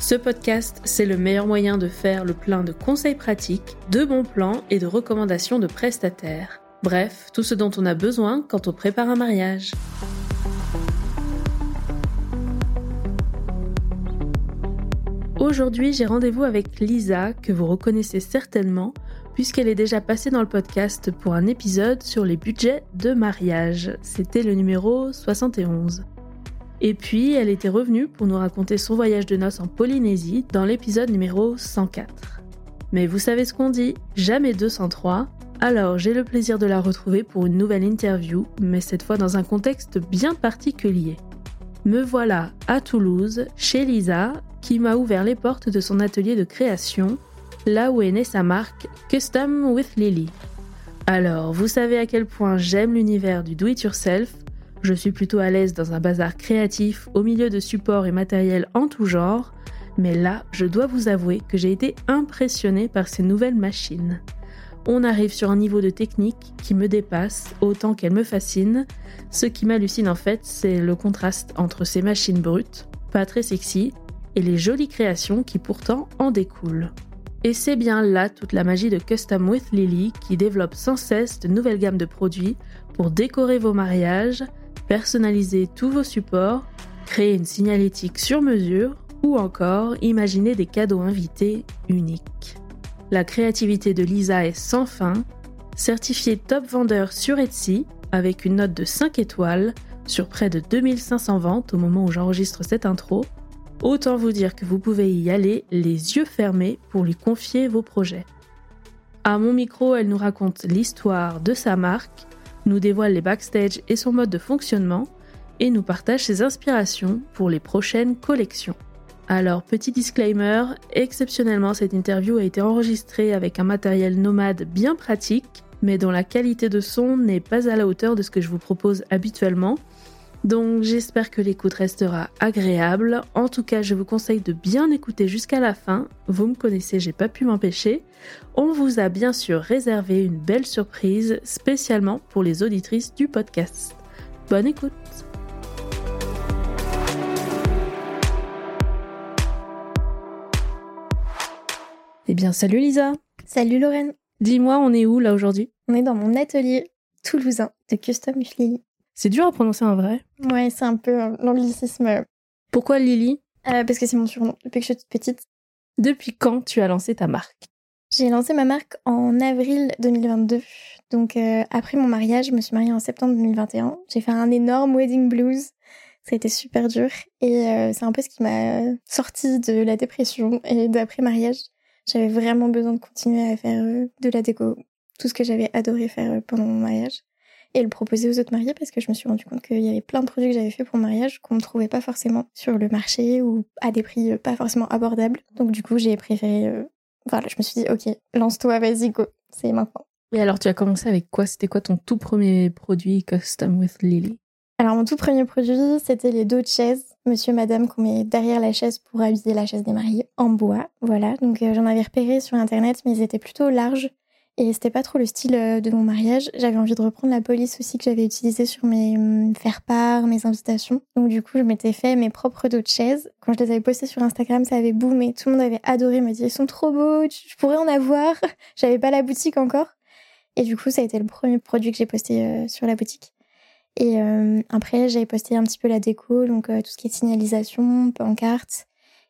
Ce podcast, c'est le meilleur moyen de faire le plein de conseils pratiques, de bons plans et de recommandations de prestataires. Bref, tout ce dont on a besoin quand on prépare un mariage. Aujourd'hui, j'ai rendez-vous avec Lisa, que vous reconnaissez certainement, puisqu'elle est déjà passée dans le podcast pour un épisode sur les budgets de mariage. C'était le numéro 71. Et puis, elle était revenue pour nous raconter son voyage de noces en Polynésie dans l'épisode numéro 104. Mais vous savez ce qu'on dit, jamais 203. Alors, j'ai le plaisir de la retrouver pour une nouvelle interview, mais cette fois dans un contexte bien particulier. Me voilà à Toulouse, chez Lisa, qui m'a ouvert les portes de son atelier de création, là où est née sa marque Custom with Lily. Alors, vous savez à quel point j'aime l'univers du do-it-yourself, je suis plutôt à l'aise dans un bazar créatif au milieu de supports et matériels en tout genre, mais là, je dois vous avouer que j'ai été impressionnée par ces nouvelles machines. On arrive sur un niveau de technique qui me dépasse autant qu'elle me fascine. Ce qui m'hallucine en fait, c'est le contraste entre ces machines brutes, pas très sexy, et les jolies créations qui pourtant en découlent. Et c'est bien là toute la magie de Custom with Lily qui développe sans cesse de nouvelles gammes de produits pour décorer vos mariages, personnaliser tous vos supports, créer une signalétique sur mesure ou encore imaginer des cadeaux invités uniques. La créativité de Lisa est sans fin, certifiée top vendeur sur Etsy avec une note de 5 étoiles sur près de 2500 ventes au moment où j'enregistre cette intro. Autant vous dire que vous pouvez y aller les yeux fermés pour lui confier vos projets. À mon micro, elle nous raconte l'histoire de sa marque, nous dévoile les backstage et son mode de fonctionnement, et nous partage ses inspirations pour les prochaines collections. Alors, petit disclaimer, exceptionnellement cette interview a été enregistrée avec un matériel nomade bien pratique, mais dont la qualité de son n'est pas à la hauteur de ce que je vous propose habituellement, donc j'espère que l'écoute restera agréable. En tout cas, je vous conseille de bien écouter jusqu'à la fin. Vous me connaissez, j'ai pas pu m'empêcher. On vous a bien sûr réservé une belle surprise spécialement pour les auditrices du podcast. Bonne écoute. Eh bien, salut Lisa. Salut Lorraine. Dis-moi, on est où là aujourd'hui? On est dans mon atelier toulousain de Custom Lily. C'est dur à prononcer en vrai. Ouais, c'est un peu l'anglicisme. Pourquoi Lily? euh, Parce que c'est mon surnom depuis que je suis petite. Depuis quand tu as lancé ta marque? J'ai lancé ma marque en avril 2022. Donc euh, après mon mariage, je me suis mariée en septembre 2021. J'ai fait un énorme wedding blues. Ça a été super dur. Et euh, c'est un peu ce qui m'a sorti de la dépression et d'après mariage. J'avais vraiment besoin de continuer à faire de la déco. Tout ce que j'avais adoré faire pendant mon mariage et le proposer aux autres mariés parce que je me suis rendu compte qu'il y avait plein de produits que j'avais fait pour mon mariage qu'on ne trouvait pas forcément sur le marché ou à des prix euh, pas forcément abordables. Donc du coup, j'ai préféré euh, voilà, je me suis dit OK, lance-toi, vas-y go, c'est maintenant. Et alors tu as commencé avec quoi? C'était quoi ton tout premier produit custom with Lily? Alors mon tout premier produit, c'était les dos de chaises, monsieur, madame, qu'on met derrière la chaise pour habiller la chaise des mariés en bois. Voilà, donc euh, j'en avais repéré sur internet, mais ils étaient plutôt larges et c'était pas trop le style euh, de mon mariage. J'avais envie de reprendre la police aussi que j'avais utilisée sur mes hum, faire-part, mes invitations. Donc du coup, je m'étais fait mes propres dos de chaise. Quand je les avais postés sur Instagram, ça avait boomé. Tout le monde avait adoré, me dit ils sont trop beaux, je pourrais en avoir. J'avais pas la boutique encore. Et du coup, ça a été le premier produit que j'ai posté euh, sur la boutique. Et euh, après, j'avais posté un petit peu la déco, donc tout ce qui est signalisation, pancarte.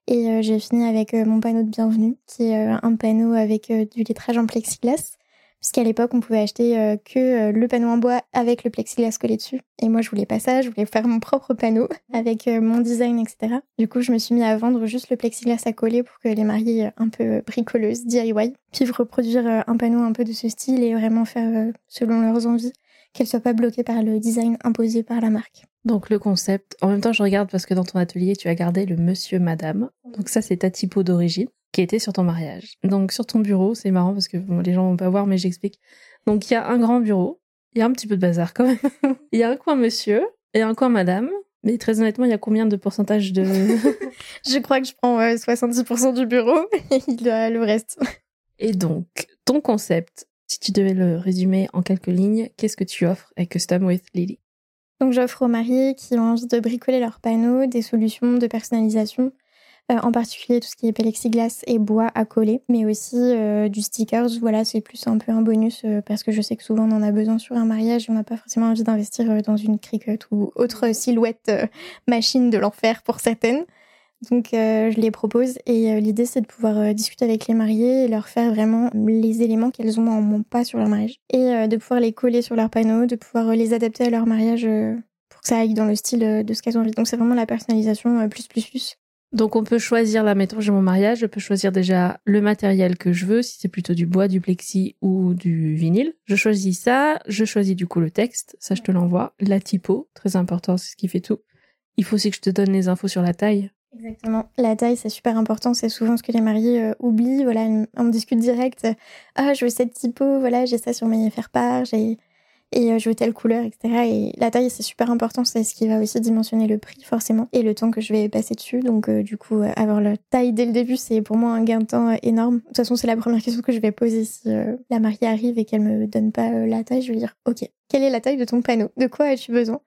Et j'ai fini avec mon panneau de bienvenue, qui est un panneau avec du lettrage en plexiglas puisqu'à l'époque on pouvait acheter euh, que euh, le panneau en bois avec le plexiglas collé dessus. Et moi je voulais pas ça, je voulais faire mon propre panneau avec euh, mon design, etc. Du coup je me suis mis à vendre juste le plexiglas à coller pour que les mariées un peu bricoleuses, DIY, puissent reproduire un panneau un peu de ce style et vraiment faire selon leurs envies, qu'elles soient pas bloquées par le design imposé par la marque. Donc le concept, en même temps je regarde parce que dans ton atelier tu as gardé le monsieur madame, donc ça c'est ta typo d'origine. Qui était sur ton mariage. Donc sur ton bureau, c'est marrant parce que les gens vont pas voir, mais j'explique. Donc il y a un grand bureau, il y a un petit peu de bazar quand même. Il y a un coin monsieur et un coin madame. Mais très honnêtement, il y a combien de pourcentage de... je crois que je prends 70% du bureau et il y a le reste. Et donc, ton concept, si tu devais le résumer en quelques lignes, qu'est-ce que tu offres avec Custom with Lily? Donc j'offre aux mariés qui ont envie de bricoler leurs panneaux des solutions de personnalisation euh, en particulier tout ce qui est plexiglas et bois à coller, mais aussi euh, du stickers. Voilà, c'est plus un peu un bonus euh, parce que je sais que souvent on en a besoin sur un mariage et on n'a pas forcément envie d'investir dans une Cricut ou autre silhouette machine de l'enfer pour certaines. Donc je les propose et l'idée c'est de pouvoir discuter avec les mariés et leur faire vraiment les éléments qu'elles ont en pas sur leur mariage et de pouvoir les coller sur leur panneau, de pouvoir les adapter à leur mariage pour que ça aille dans le style de ce qu'elles ont envie. Donc c'est vraiment la personnalisation plus plus plus. Donc on peut choisir, là mettons j'ai mon mariage, je peux choisir déjà le matériel que je veux, si c'est plutôt du bois, du plexi ou du vinyle. Je choisis ça, je choisis du coup le texte, ça je te l'envoie. La typo, très important, c'est ce qui fait tout. Il faut aussi que je te donne les infos sur la taille. Exactement. La taille, c'est super important. C'est souvent ce que les mariés euh, oublient. Voilà, on discute direct. Ah, je veux cette typo. Voilà, j'ai ça sur mes faire-part. J'ai et euh, je veux telle couleur, etc. Et la taille, c'est super important, c'est ce qui va aussi dimensionner le prix, forcément, et le temps que je vais passer dessus. Donc, euh, du coup, euh, avoir la taille dès le début, c'est pour moi un gain de temps énorme. De toute façon, c'est la première question que je vais poser si la mariée arrive et qu'elle me donne pas la taille. Je vais dire, OK, quelle est la taille de ton panneau? De quoi as-tu besoin?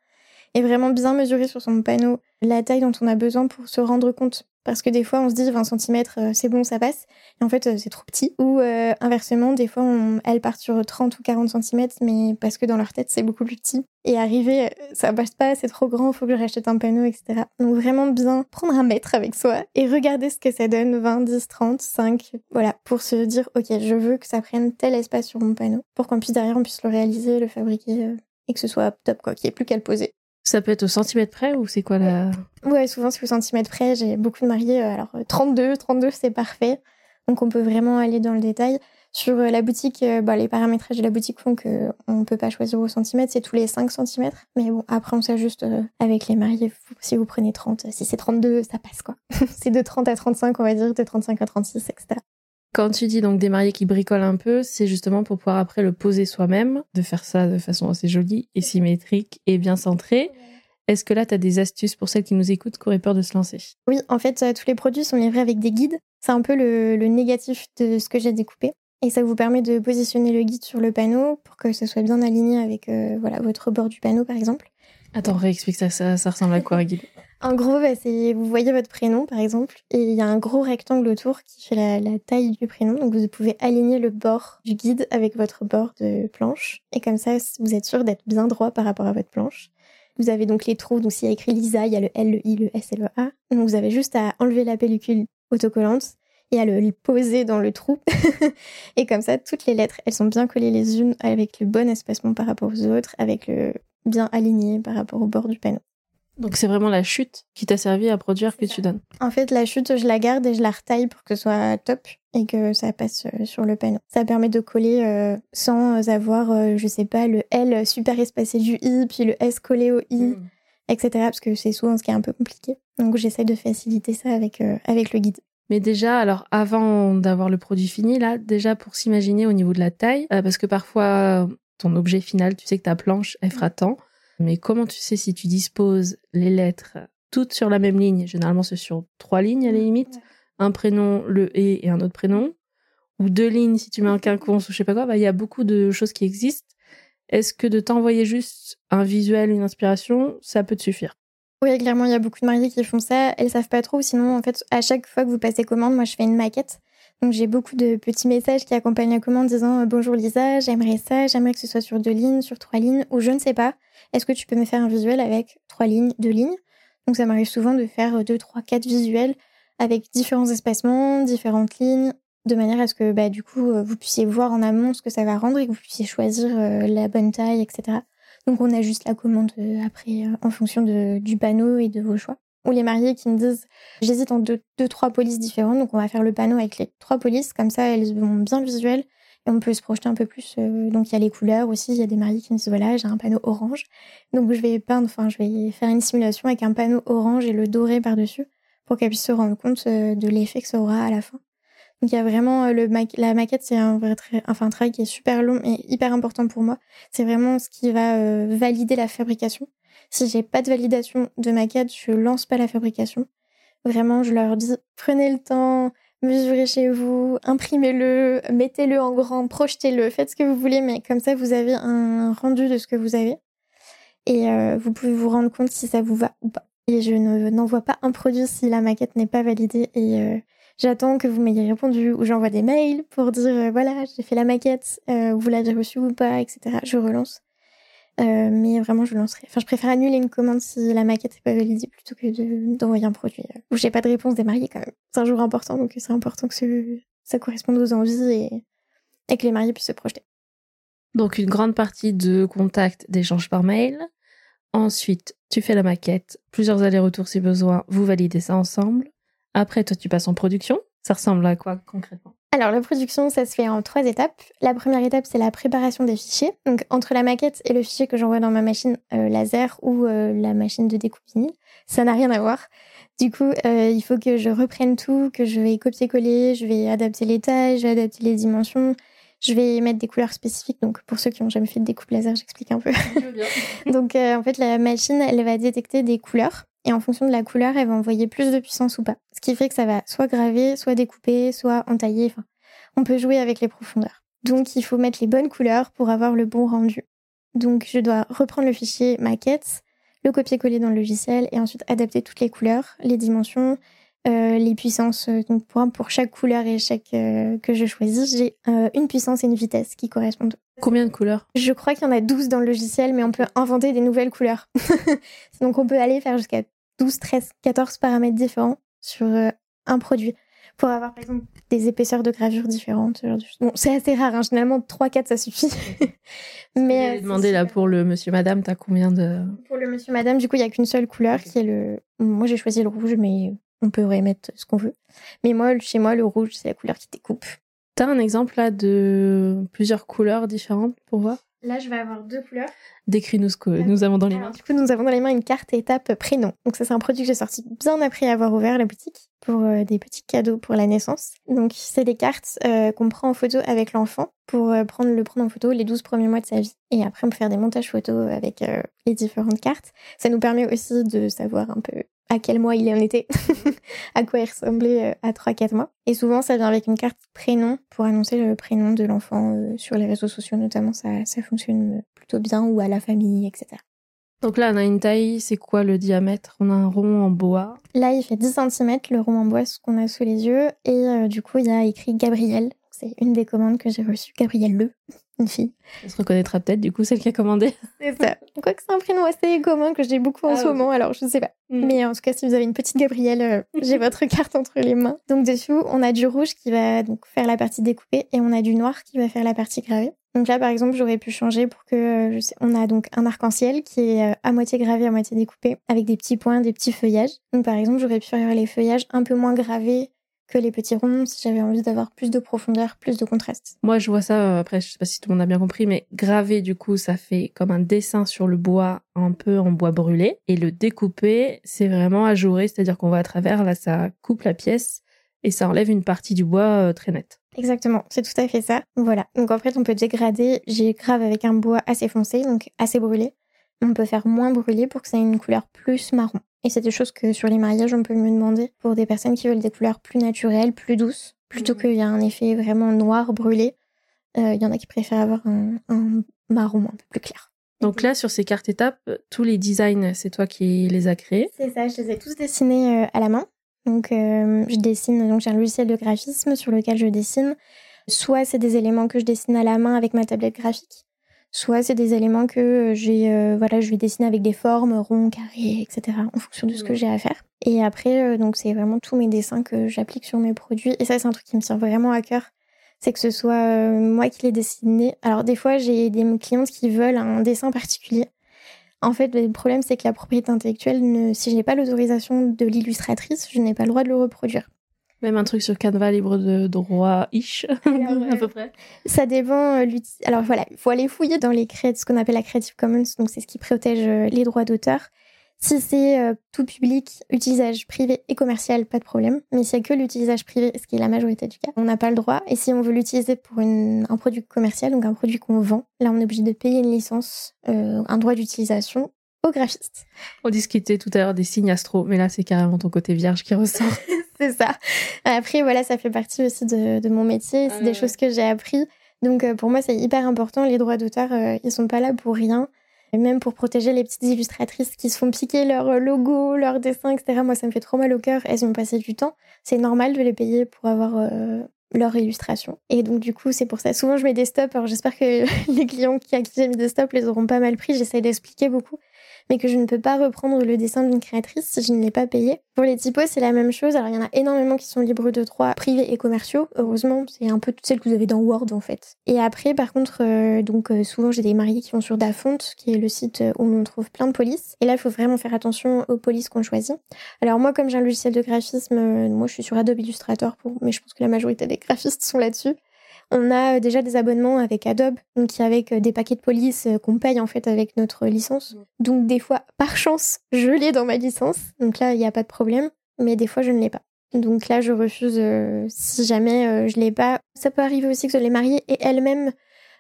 Et vraiment bien mesurer sur son panneau la taille dont on a besoin pour se rendre compte parce que des fois, on se dit 20 cm, euh, c'est bon, ça passe. Et en fait, euh, c'est trop petit. Ou euh, inversement, des fois, elles partent sur 30 ou 40 cm, mais parce que dans leur tête, c'est beaucoup plus petit. Et arriver, ça passe pas, c'est trop grand, faut que je rachète un panneau, etc. Donc vraiment bien prendre un mètre avec soi et regarder ce que ça donne, 20, 10, 30, 5, voilà, pour se dire, ok, je veux que ça prenne tel espace sur mon panneau, pour qu'on puisse derrière, on puisse le réaliser, le fabriquer, et que ce soit top, quoi, qu'il n'y ait plus qu'à le poser. Ça peut être au centimètre près ou c'est quoi la... Ouais, souvent c'est au centimètre près. J'ai beaucoup de mariés. Euh, alors 32, euh, 32 c'est parfait. Donc on peut vraiment aller dans le détail. Sur euh, la boutique, bah, les paramétrages de la boutique font qu'on ne peut pas choisir au centimètre, c'est tous les 5 centimètres. Mais bon, après on s'ajuste avec les mariés. Si vous prenez 30, si c'est 32, ça passe quoi. c'est de 30 à 35, on va dire, de 35 à 36, etc. Quand tu dis donc des mariés qui bricolent un peu, c'est justement pour pouvoir après le poser soi-même, de faire ça de façon assez jolie et symétrique et bien centrée. Est-ce que là, tu as des astuces pour celles qui nous écoutent qui auraient peur de se lancer? Oui, en fait, euh, tous les produits sont livrés avec des guides. C'est un peu le, négatif de ce que j'ai découpé. Et ça vous permet de positionner le guide sur le panneau pour que ce soit bien aligné avec euh, voilà, votre bord du panneau, par exemple. Attends, réexplique ça, ça, ça ressemble à quoi, guide? En gros, bah, vous voyez votre prénom, par exemple, et il y a un gros rectangle autour qui fait la, taille du prénom. Donc, vous pouvez aligner le bord du guide avec votre bord de planche. Et comme ça, vous êtes sûr d'être bien droit par rapport à votre planche. Vous avez donc les trous, donc s'il y a écrit Lisa, il y a le L, le I, le S et le A. Donc vous avez juste à enlever la pellicule autocollante et à le poser dans le trou. et comme ça, toutes les lettres, elles sont bien collées les unes avec le bon espacement par rapport aux autres, avec le bien aligné par rapport au bord du panneau. Donc c'est vraiment la chute qui t'a servi à produire que tu donnes. En fait, la chute, je la garde et je la retaille pour que ce soit top et que ça passe euh, sur le panneau. Ça permet de coller euh, sans avoir, euh, je sais pas, le L super espacé du I, puis le S collé au I, hmm. etc. Parce que c'est souvent ce qui est un peu compliqué. Donc j'essaie de faciliter ça avec, avec le guide. Mais déjà, alors avant d'avoir le produit fini, là, déjà pour s'imaginer au niveau de la taille, parce que parfois ton objet final, tu sais que ta planche, elle fera tant. Mais comment tu sais si tu disposes les lettres toutes sur la même ligne? Généralement, c'est sur trois lignes à la limite. Un prénom, le et et un autre prénom. Ou deux lignes si tu mets un quinconce ou je sais pas quoi. Bah, il y a beaucoup de choses qui existent. Est-ce que de t'envoyer juste un visuel, une inspiration, ça peut te suffire? Oui, clairement, il y a beaucoup de mariés qui font ça. Elles savent pas trop. Sinon, en fait, à chaque fois que vous passez commande, moi, je fais une maquette. Donc j'ai beaucoup de petits messages qui accompagnent la commande disant euh, bonjour Lisa, j'aimerais ça, j'aimerais que ce soit sur deux lignes, sur trois lignes, ou je ne sais pas. Est-ce que tu peux me faire un visuel avec trois lignes, deux lignes? Donc ça m'arrive souvent de faire deux, trois, quatre visuels avec différents espacements, différentes lignes, de manière à ce que bah, du coup euh, vous puissiez voir en amont ce que ça va rendre et que vous puissiez choisir euh, la bonne taille, etc. Donc on ajuste la commande après en fonction du panneau et de vos choix ou les mariés qui me disent j'hésite en deux, trois polices différentes, donc on va faire le panneau avec les trois polices, comme ça elles vont bien visuelles et on peut se projeter un peu plus. Euh, donc il y a les couleurs aussi, il y a des mariés qui me disent voilà j'ai un panneau orange, donc je vais peindre, enfin je vais faire une simulation avec un panneau orange et le doré par dessus pour qu'elles puissent se rendre compte euh, de l'effet que ça aura à la fin. Donc il y a vraiment le la maquette, c'est un vrai enfin un travail qui est super long et hyper important pour moi. C'est vraiment ce qui va valider la fabrication. Si j'ai pas de validation de maquette, je lance pas la fabrication. Vraiment, je leur dis prenez le temps, mesurez chez vous, imprimez-le, mettez-le en grand, projetez-le, faites ce que vous voulez, mais comme ça, vous avez un rendu de ce que vous avez. Et euh, vous pouvez vous rendre compte si ça vous va ou pas. Et je n'envoie pas un produit si la maquette n'est pas validée. Et euh, j'attends que vous m'ayez répondu ou j'envoie des mails pour dire euh, voilà, j'ai fait la maquette, vous l'avez reçue ou pas, etc. Je relance. Euh, mais vraiment, je lancerai. Enfin, je préfère annuler une commande si la maquette n'est pas validée plutôt que d'envoyer un produit euh, où j'ai pas de réponse des mariés quand même. C'est un jour important, donc c'est important que ça corresponde aux envies et, et que les mariés puissent se projeter. Donc, une grande partie de contact, d'échange par mail. Ensuite, tu fais la maquette, plusieurs allers-retours si besoin, vous validez ça ensemble. Après, toi, tu passes en production. Ça ressemble à quoi concrètement? Alors, la production, ça se fait en trois étapes. La première étape, c'est la préparation des fichiers. Donc, entre la maquette et le fichier que j'envoie dans ma machine euh, laser ou euh, la machine de découpe vinyle, ça n'a rien à voir. Du coup, euh, il faut que je reprenne tout, que je vais copier-coller, je vais adapter les tailles, je vais adapter les dimensions, je vais mettre des couleurs spécifiques. Donc, pour ceux qui n'ont jamais fait de découpe laser, j'explique un peu. Donc, en fait, la machine, elle va détecter des couleurs et en fonction de la couleur, elle va envoyer plus de puissance ou pas. Ce qui fait que ça va soit graver, soit découper, soit entailler. Enfin, on peut jouer avec les profondeurs. Donc il faut mettre les bonnes couleurs pour avoir le bon rendu. Donc je dois reprendre le fichier maquette, le copier-coller dans le logiciel et ensuite adapter toutes les couleurs, les dimensions, euh, les puissances. Donc pour, chaque couleur et chaque euh, que je choisis, j'ai euh, une puissance et une vitesse qui correspondent. Combien de couleurs? Je crois qu'il y en a 12 dans le logiciel, mais on peut inventer des nouvelles couleurs. Donc on peut aller faire jusqu'à 12, 13, 14 paramètres différents sur euh, un produit pour avoir par exemple des épaisseurs de gravure différentes. Bon, c'est assez rare, hein. généralement 3-4 ça suffit. Mais euh, demander là pour le monsieur madame, t'as combien de Pour le monsieur madame, du coup, il y a qu'une seule couleur qui est le moi j'ai choisi le rouge mais on peut mettre ce qu'on veut. Mais moi chez moi le rouge c'est la couleur qui découpe. T'as un exemple là de plusieurs couleurs différentes pour voir? Là, je vais avoir deux couleurs. Décris-nous ce que nous avons dans les mains. Du coup, nous avons dans les mains une carte étape prénom. Donc ça, c'est un produit que j'ai sorti bien après avoir ouvert la boutique pour euh, des petits cadeaux pour la naissance. Donc c'est des cartes euh, qu'on prend en photo avec l'enfant pour euh, prendre le prendre en photo les 12 premiers mois de sa vie. Et après, on peut faire des montages photos avec les différentes cartes. Ça nous permet aussi de savoir un peu à quel mois il est en été, à quoi il ressemblait euh, à 3-4 mois. Et souvent, ça vient avec une carte prénom pour annoncer le prénom de l'enfant euh, sur les réseaux sociaux notamment. Ça, ça fonctionne plutôt bien ou à la famille, etc. Donc là, on a une taille, c'est quoi le diamètre? On a un rond en bois. Là, il fait 10 cm, le rond en bois, ce qu'on a sous les yeux. Et euh, du coup, il y a écrit Gabriel. C'est une des commandes que j'ai reçues. Gabriel Le une fille. Elle se reconnaîtra peut-être, du coup, celle qui a commandé. C'est ça. Quoique c'est un prénom assez commun que j'ai beaucoup en ah, ce moment, alors je ne sais pas. Mm. Mais en tout cas, si vous avez une petite Gabrielle, euh, j'ai votre carte entre les mains. Donc dessous, on a du rouge qui va donc faire la partie découpée et on a du noir qui va faire la partie gravée. Donc là, par exemple, j'aurais pu changer pour que euh, je sais, on a donc un arc-en-ciel qui est euh, à moitié gravé, à moitié découpé, avec des petits points, des petits feuillages. Donc par exemple, j'aurais pu faire les feuillages un peu moins gravés que les petits ronds si j'avais envie d'avoir plus de profondeur, plus de contraste. Moi, je vois ça, euh, après, je sais pas si tout le monde a bien compris, mais gravé, du coup, ça fait comme un dessin sur le bois, un peu en bois brûlé. Et le découper, c'est vraiment ajouré, c'est-à-dire qu'on va à travers, là, ça coupe la pièce et ça enlève une partie du bois euh, très nette. Exactement, c'est tout à fait ça. Voilà. Donc en fait, on peut dégrader. J'ai grave avec un bois assez foncé, donc assez brûlé. On peut faire moins brûlé pour que ça ait une couleur plus marron. Et c'est des choses que sur les mariages, on peut me demander pour des personnes qui veulent des couleurs plus naturelles, plus douces, plutôt mhm. qu'il y a un effet vraiment noir, brûlé. Euh, il y en a qui préfèrent avoir un, marron un peu plus clair. Donc là, sur ces cartes étapes, tous les designs, c'est toi qui les as créés C'est ça, je les ai tous dessinés euh, à la main. Donc euh, je dessine, donc j'ai un logiciel de graphisme sur lequel je dessine. Soit c'est des éléments que je dessine à la main avec ma tablette graphique, Soit c'est des éléments que j'ai, euh, voilà, je vais dessiner avec des formes ronds, carrés, etc. en fonction de ce que j'ai à faire. Et après, euh, donc c'est vraiment tous mes dessins que j'applique sur mes produits. Et ça, c'est un truc qui me tient vraiment à cœur. C'est que ce soit euh, moi qui l'ai dessiné. Alors des fois, j'ai des clientes qui veulent un dessin particulier. En fait, le problème, c'est que la propriété intellectuelle, ne, si je n'ai pas l'autorisation de l'illustratrice, je n'ai pas le droit de le reproduire. Même un truc sur Canva libre de droit-ish, à peu près. Ça dépend. Euh, Alors voilà, il faut aller fouiller dans les ce qu'on appelle la Creative Commons, donc c'est ce qui protège euh, les droits d'auteur. Si c'est euh, tout public, utilisage privé et commercial, pas de problème. Mais s'il n'y a que l'utilisage privé, ce qui est la majorité du cas, on n'a pas le droit. Et si on veut l'utiliser pour un produit commercial, donc un produit qu'on vend, là on est obligé de payer une licence, euh, un droit d'utilisation au graphiste. On discutait tout à l'heure des signes astro, mais là c'est carrément ton côté vierge qui ressort. c'est ça. Après voilà, ça fait partie aussi de, mon métier, c'est des choses que j'ai appris. Donc euh, pour moi c'est hyper important. Les droits d'auteur, ils sont pas là pour rien. Et même pour protéger les petites illustratrices qui se font piquer leur euh, logo, leur dessin, etc. Moi, ça me fait trop mal au cœur. Elles ont passé du temps. C'est normal de les payer pour avoir euh, leur illustration. Et donc, du coup, c'est pour ça. Souvent, je mets des stops. Alors, j'espère que les clients qui, à qui j'ai mis des stops les auront pas mal pris. J'essaie d'expliquer beaucoup mais que je ne peux pas reprendre le dessin d'une créatrice si je ne l'ai pas payé. Pour les typos, c'est la même chose. Alors, il y en a énormément qui sont libres de droit privés et commerciaux. Heureusement, c'est un peu toutes celles que vous avez dans Word, en fait. Et après, par contre, euh, donc, euh, souvent, j'ai des mariés qui vont sur Dafont, qui est le site où on trouve plein de polices. Et là, il faut vraiment faire attention aux polices qu'on choisit. Alors, moi, comme j'ai un logiciel de graphisme, euh, moi, je suis sur Adobe Illustrator, mais je pense que la majorité des graphistes sont là-dessus. On a euh, déjà des abonnements avec Adobe, donc avec euh, des paquets de police euh, qu'on paye en fait avec notre licence. Mm. Donc des fois, par chance, je l'ai dans ma licence, donc là il n'y a pas de problème, mais des fois je ne l'ai pas. Donc là je refuse si jamais je l'ai pas. Ça peut arriver aussi que les mariées et elles-mêmes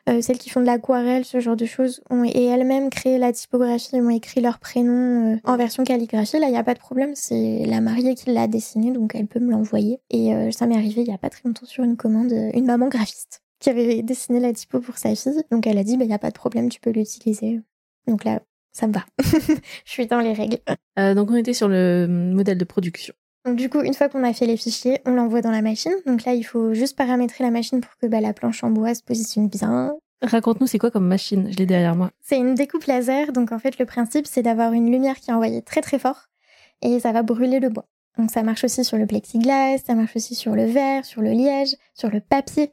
euh, celles qui font de l'aquarelle, ce genre de choses, ont et elles-mêmes créé la typographie, ont écrit leur prénom euh, en version calligraphie. Là, il n'y a pas de problème, c'est la mariée qui l'a dessiné, donc elle peut me l'envoyer. Et euh, ça m'est arrivé il n'y a pas très longtemps sur une commande, une maman graphiste qui avait dessiné la typo pour sa fille. Donc elle a dit, il bah, n'y a pas de problème, tu peux l'utiliser. Donc là, ça me va. Je suis dans les règles. donc on était sur le modèle de production. Donc du coup, une fois qu'on a fait les fichiers, on l'envoie dans la machine. Donc là, il faut juste paramétrer la machine pour que bah, la planche en bois se positionne bien. Raconte-nous, c'est quoi comme machine? Je l'ai derrière moi. C'est une découpe laser. Donc en fait, le principe, c'est d'avoir une lumière qui est envoyée très très fort et ça va brûler le bois. Donc ça marche aussi sur le plexiglas, ça marche aussi sur le verre, sur le liège, sur le papier.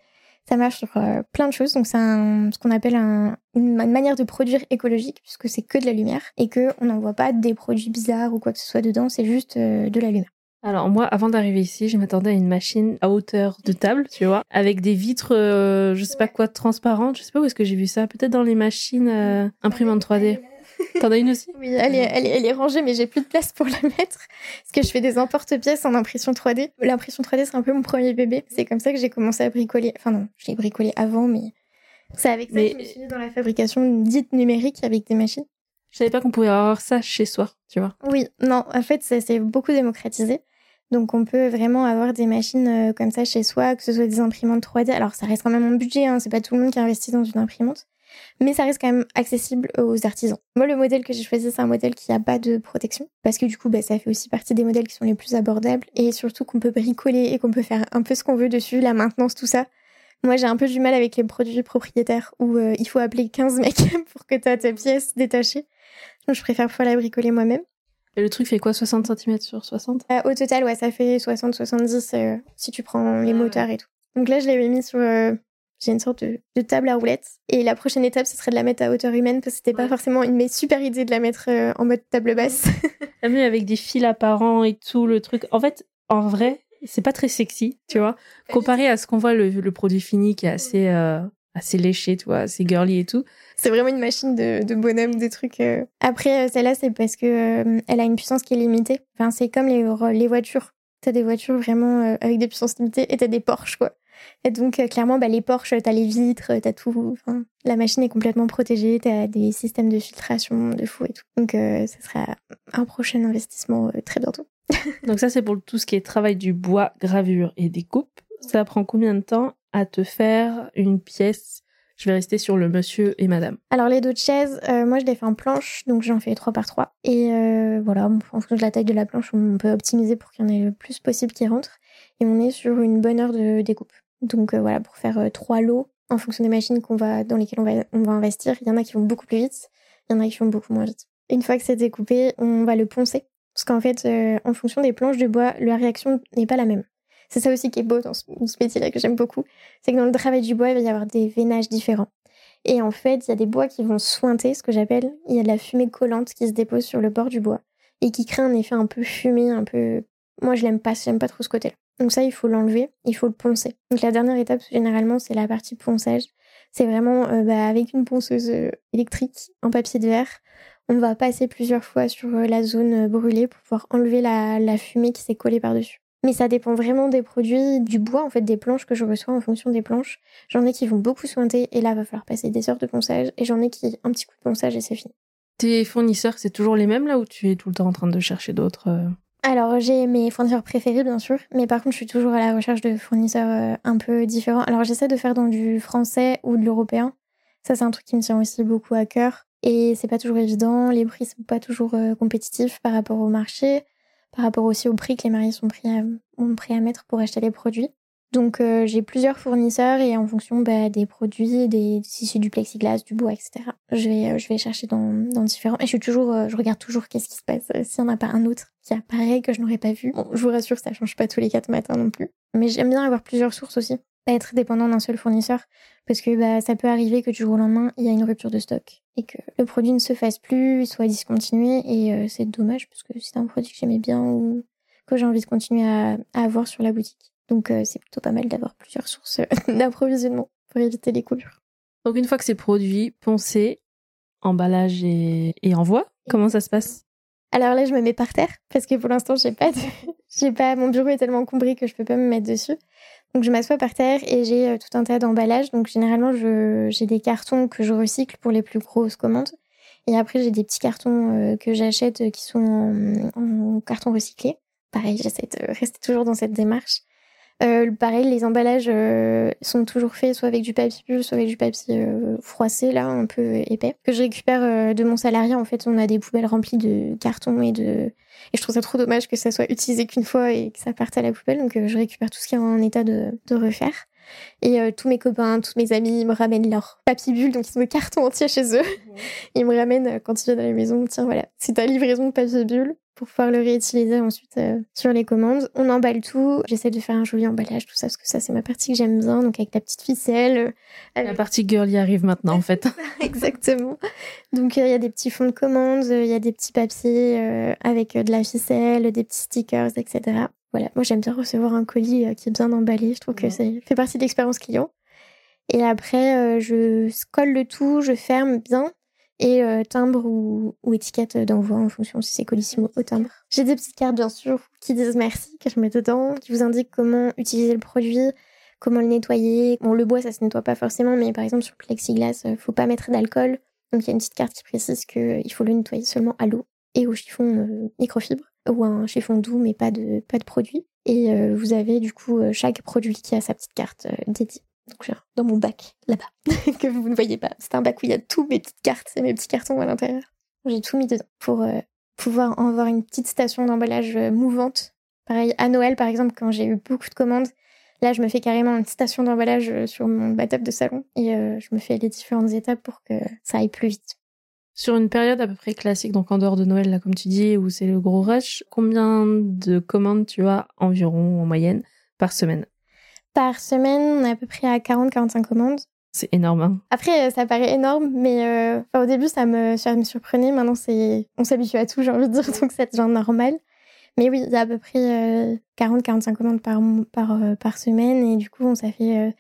Ça marche sur euh, plein de choses. Donc c'est ce qu'on appelle une, manière de produire écologique puisque c'est que de la lumière et que on n'envoie pas des produits bizarres ou quoi que ce soit dedans. C'est juste euh, de la lumière. Alors moi, avant d'arriver ici, je m'attendais à une machine à hauteur de table, tu vois, avec des vitres, euh, je sais pas quoi, transparentes. Je sais pas où est-ce que j'ai vu ça. Peut-être dans les machines euh, imprimantes 3D. T'en as une aussi? Oui, elle est, elle, est, rangée, mais j'ai plus de place pour la mettre. Parce que je fais des emporte-pièces en impression 3D. L'impression 3D, c'est un peu mon premier bébé. C'est comme ça que j'ai commencé à bricoler. Enfin non, je l'ai bricolé avant, mais c'est avec ça que je me suis mis dans la fabrication dite numérique avec des machines. Je savais pas qu'on pouvait avoir ça chez soi, tu vois. Oui, non, en fait, c'est beaucoup démocratisé. Donc on peut vraiment avoir des machines euh, comme ça chez soi, que ce soit des imprimantes 3D. Alors ça reste quand même un budget, hein, c'est pas tout le monde qui investit dans une imprimante, mais ça reste quand même accessible aux artisans. Moi le modèle que j'ai choisi c'est un modèle qui n'a pas de protection, parce que du coup bah, ça fait aussi partie des modèles qui sont les plus abordables, et surtout qu'on peut bricoler et qu'on peut faire un peu ce qu'on veut dessus, la maintenance, tout ça. Moi j'ai un peu du mal avec les produits propriétaires où euh, il faut appeler 15 mecs pour que tu aies ta pièce détachée. Donc je préfère pouvoir la bricoler moi-même. Et le truc fait quoi 60 cm sur 60 euh, Au total, ouais, ça fait 60-70 euh, si tu prends les moteurs et tout. Donc là, je l'avais mis sur. Euh, j'ai une sorte de, table à roulettes. Et la prochaine étape, ce serait de la mettre à hauteur humaine parce que c'était pas forcément une mes super idée de la mettre en mode table basse. T'as vu avec des fils apparents et tout, le truc. En fait, en vrai, c'est pas très sexy, tu vois. Comparé à ce qu'on voit le, le, produit fini qui est assez assez léché, tu vois, assez girly et tout. C'est vraiment une machine de, de bonhomme, des trucs. Euh. Après, euh, celle-là, c'est parce que euh, elle a une puissance qui est limitée. Enfin, c'est comme les, les voitures. T'as des voitures vraiment avec des puissances limitées et t'as des Porsche, quoi. Et donc, clairement, bah, les Porsche, t'as les vitres, t'as tout. Enfin, la machine est complètement protégée, t'as des systèmes de filtration de fou et tout. Donc, ça sera un prochain investissement très bientôt. donc, ça, c'est pour tout ce qui est travail du bois, gravure et découpe. Ça prend combien de temps à te faire une pièce je vais rester sur le monsieur et madame. Alors les deux chaises, euh, moi je les fais en planche, donc j'en fais 3 par 3. Et euh, voilà, en fonction de la taille de la planche, on peut optimiser pour qu'il y en ait le plus possible qui rentre. Et on est sur une bonne heure de découpe. Donc euh, voilà, pour faire trois lots, en fonction des machines qu'on va, dans lesquelles on va, on va investir, il y en a qui vont beaucoup plus vite, il y en a qui vont beaucoup moins vite. Une fois que c'est découpé, on va le poncer. Parce qu'en fait, en fonction des planches de bois, la réaction n'est pas la même. C'est ça aussi qui est beau dans ce, métier-là que j'aime beaucoup. C'est que dans le travail du bois, il va y avoir des veinages différents. Et en fait, il y a des bois qui vont sointer, ce que j'appelle. Il y a de la fumée collante qui se dépose sur le bord du bois et qui crée un effet un peu fumé, un peu. Moi, je l'aime pas, j'aime pas trop ce côté-là. Donc ça, il faut l'enlever, il faut le poncer. Donc la dernière étape, généralement, c'est la partie ponçage. C'est vraiment euh, bah, avec une ponceuse euh, électrique en papier de verre. on va passer plusieurs fois sur la zone brûlée pour pouvoir enlever la fumée qui s'est collée par-dessus. Mais ça dépend vraiment des produits, du bois, en fait, des planches que je reçois en fonction des planches. J'en ai qui vont beaucoup sointer et là, va falloir passer des heures de ponçage. Et j'en ai qui, un petit coup de ponçage et c'est fini. Tes fournisseurs, c'est toujours les mêmes là ou tu es tout le temps en train de chercher d'autres euh? Alors, j'ai mes fournisseurs préférés, bien sûr. Mais par contre, je suis toujours à la recherche de fournisseurs euh, un peu différents. Alors, j'essaie de faire dans du français ou de l'européen. Ça, c'est un truc qui me tient aussi beaucoup à cœur. Et c'est pas toujours évident. Les prix sont pas toujours euh, compétitifs par rapport au marché par rapport aussi au prix que les mariés sont prêts à, ont à mettre pour acheter les produits. Donc euh, j'ai plusieurs fournisseurs et en fonction bah, des produits, des, si c'est du plexiglas, du bois, etc. Je vais, euh, je vais chercher dans, dans différents. Et je suis toujours, euh, je regarde toujours qu'est-ce qui se passe. S'il n'y en a pas un autre qui apparaît que je n'aurais pas vu. Je vous rassure, ça change pas tous les quatre matins non plus. Mais j'aime bien avoir plusieurs sources aussi pas être dépendant d'un seul fournisseur parce que bah, ça peut arriver que du jour au lendemain, il y a une rupture de stock et que le produit ne se fasse plus, il soit discontinué et euh, c'est dommage parce que c'est un produit que j'aimais bien ou que j'ai envie de continuer à, avoir sur la boutique. Donc euh, c'est plutôt pas mal d'avoir plusieurs sources d'approvisionnement pour éviter les coupures. Donc une fois que c'est produit, poncé, emballage et, et envoi, comment ça se passe? Alors là, je me mets par terre parce que pour l'instant, j'ai pas mon bureau est tellement encombré que je peux pas me mettre dessus. Donc je m'assois par terre et j'ai euh, tout un tas d'emballages. Donc généralement j'ai des cartons que je recycle pour les plus grosses commandes. Et après j'ai des petits cartons euh, que j'achète euh, qui sont en, carton recyclé. Pareil, j'essaie de rester toujours dans cette démarche. Euh, pareil, les emballages sont toujours faits soit avec du papier soit avec du papier froissé, là, un peu épais, que je récupère de mon salarié. En fait, on a des poubelles remplies de cartons et de et je trouve ça trop dommage que ça soit utilisé qu'une fois et que ça parte à la poubelle. Donc euh, je récupère tout ce qui est en état de, de refaire. Et euh, tous mes copains, tous mes amis me ramènent leur papier bulle, donc ils ont des cartons entiers chez eux. Ils me ramènent euh, quand ils viennent à la maison, tiens voilà, c'est ta livraison de bulle pour pouvoir le réutiliser ensuite euh, sur les commandes. On emballe tout. J'essaie de faire un joli emballage, tout ça, parce que ça, c'est ma partie que j'aime bien. Donc, avec la petite ficelle. La partie girl y arrive maintenant, en fait. Exactement. Donc, euh, il y a des petits fonds de commande, il y a des petits papiers avec de la ficelle, des petits stickers, etc. Voilà. Moi, j'aime bien recevoir un colis qui est bien emballé. Je trouve que ça fait partie de l'expérience client. Et après, je colle le tout, je ferme bien et euh, timbre ou, ou étiquette d'envoi en fonction si c'est Colissimo au timbre. J'ai des petites cartes bien sûr qui disent merci, que je mets dedans, qui vous indiquent comment utiliser le produit, comment le nettoyer. Bon, le bois ça se nettoie pas forcément, mais par exemple sur le plexiglas, euh, faut pas mettre d'alcool. Donc il y a une petite carte qui précise qu'il faut le nettoyer seulement à l'eau et au chiffon euh, microfibre ou un chiffon doux mais pas de pas de produit. Et vous avez du coup chaque produit qui a sa petite carte dédiée. Donc, dans mon bac, là-bas, que vous ne voyez pas. C'est un bac où il y a tous mes petites cartes et mes petits cartons à l'intérieur. J'ai tout mis dedans pour euh, pouvoir avoir une petite station d'emballage euh, mouvante. Pareil, à Noël, par exemple, quand j'ai eu beaucoup de commandes, là, je me fais carrément une station d'emballage euh, sur mon bas de salon et je me fais les différentes étapes pour que ça aille plus vite. Sur une période à peu près classique, donc en dehors de Noël, là, comme tu dis, où c'est le gros rush, combien de commandes tu as environ en moyenne par semaine? Par semaine, on est à peu près à 40-45 commandes. C'est énorme. Hein? Après, euh, ça paraît énorme, mais euh, au début, ça me, ça me surprenait. Maintenant, c'est, on s'habitue à tout, j'ai envie de dire, donc c'est genre normal. Mais oui, il y a à peu près 40-45 euh, commandes par, par, par semaine, et du coup, ça fait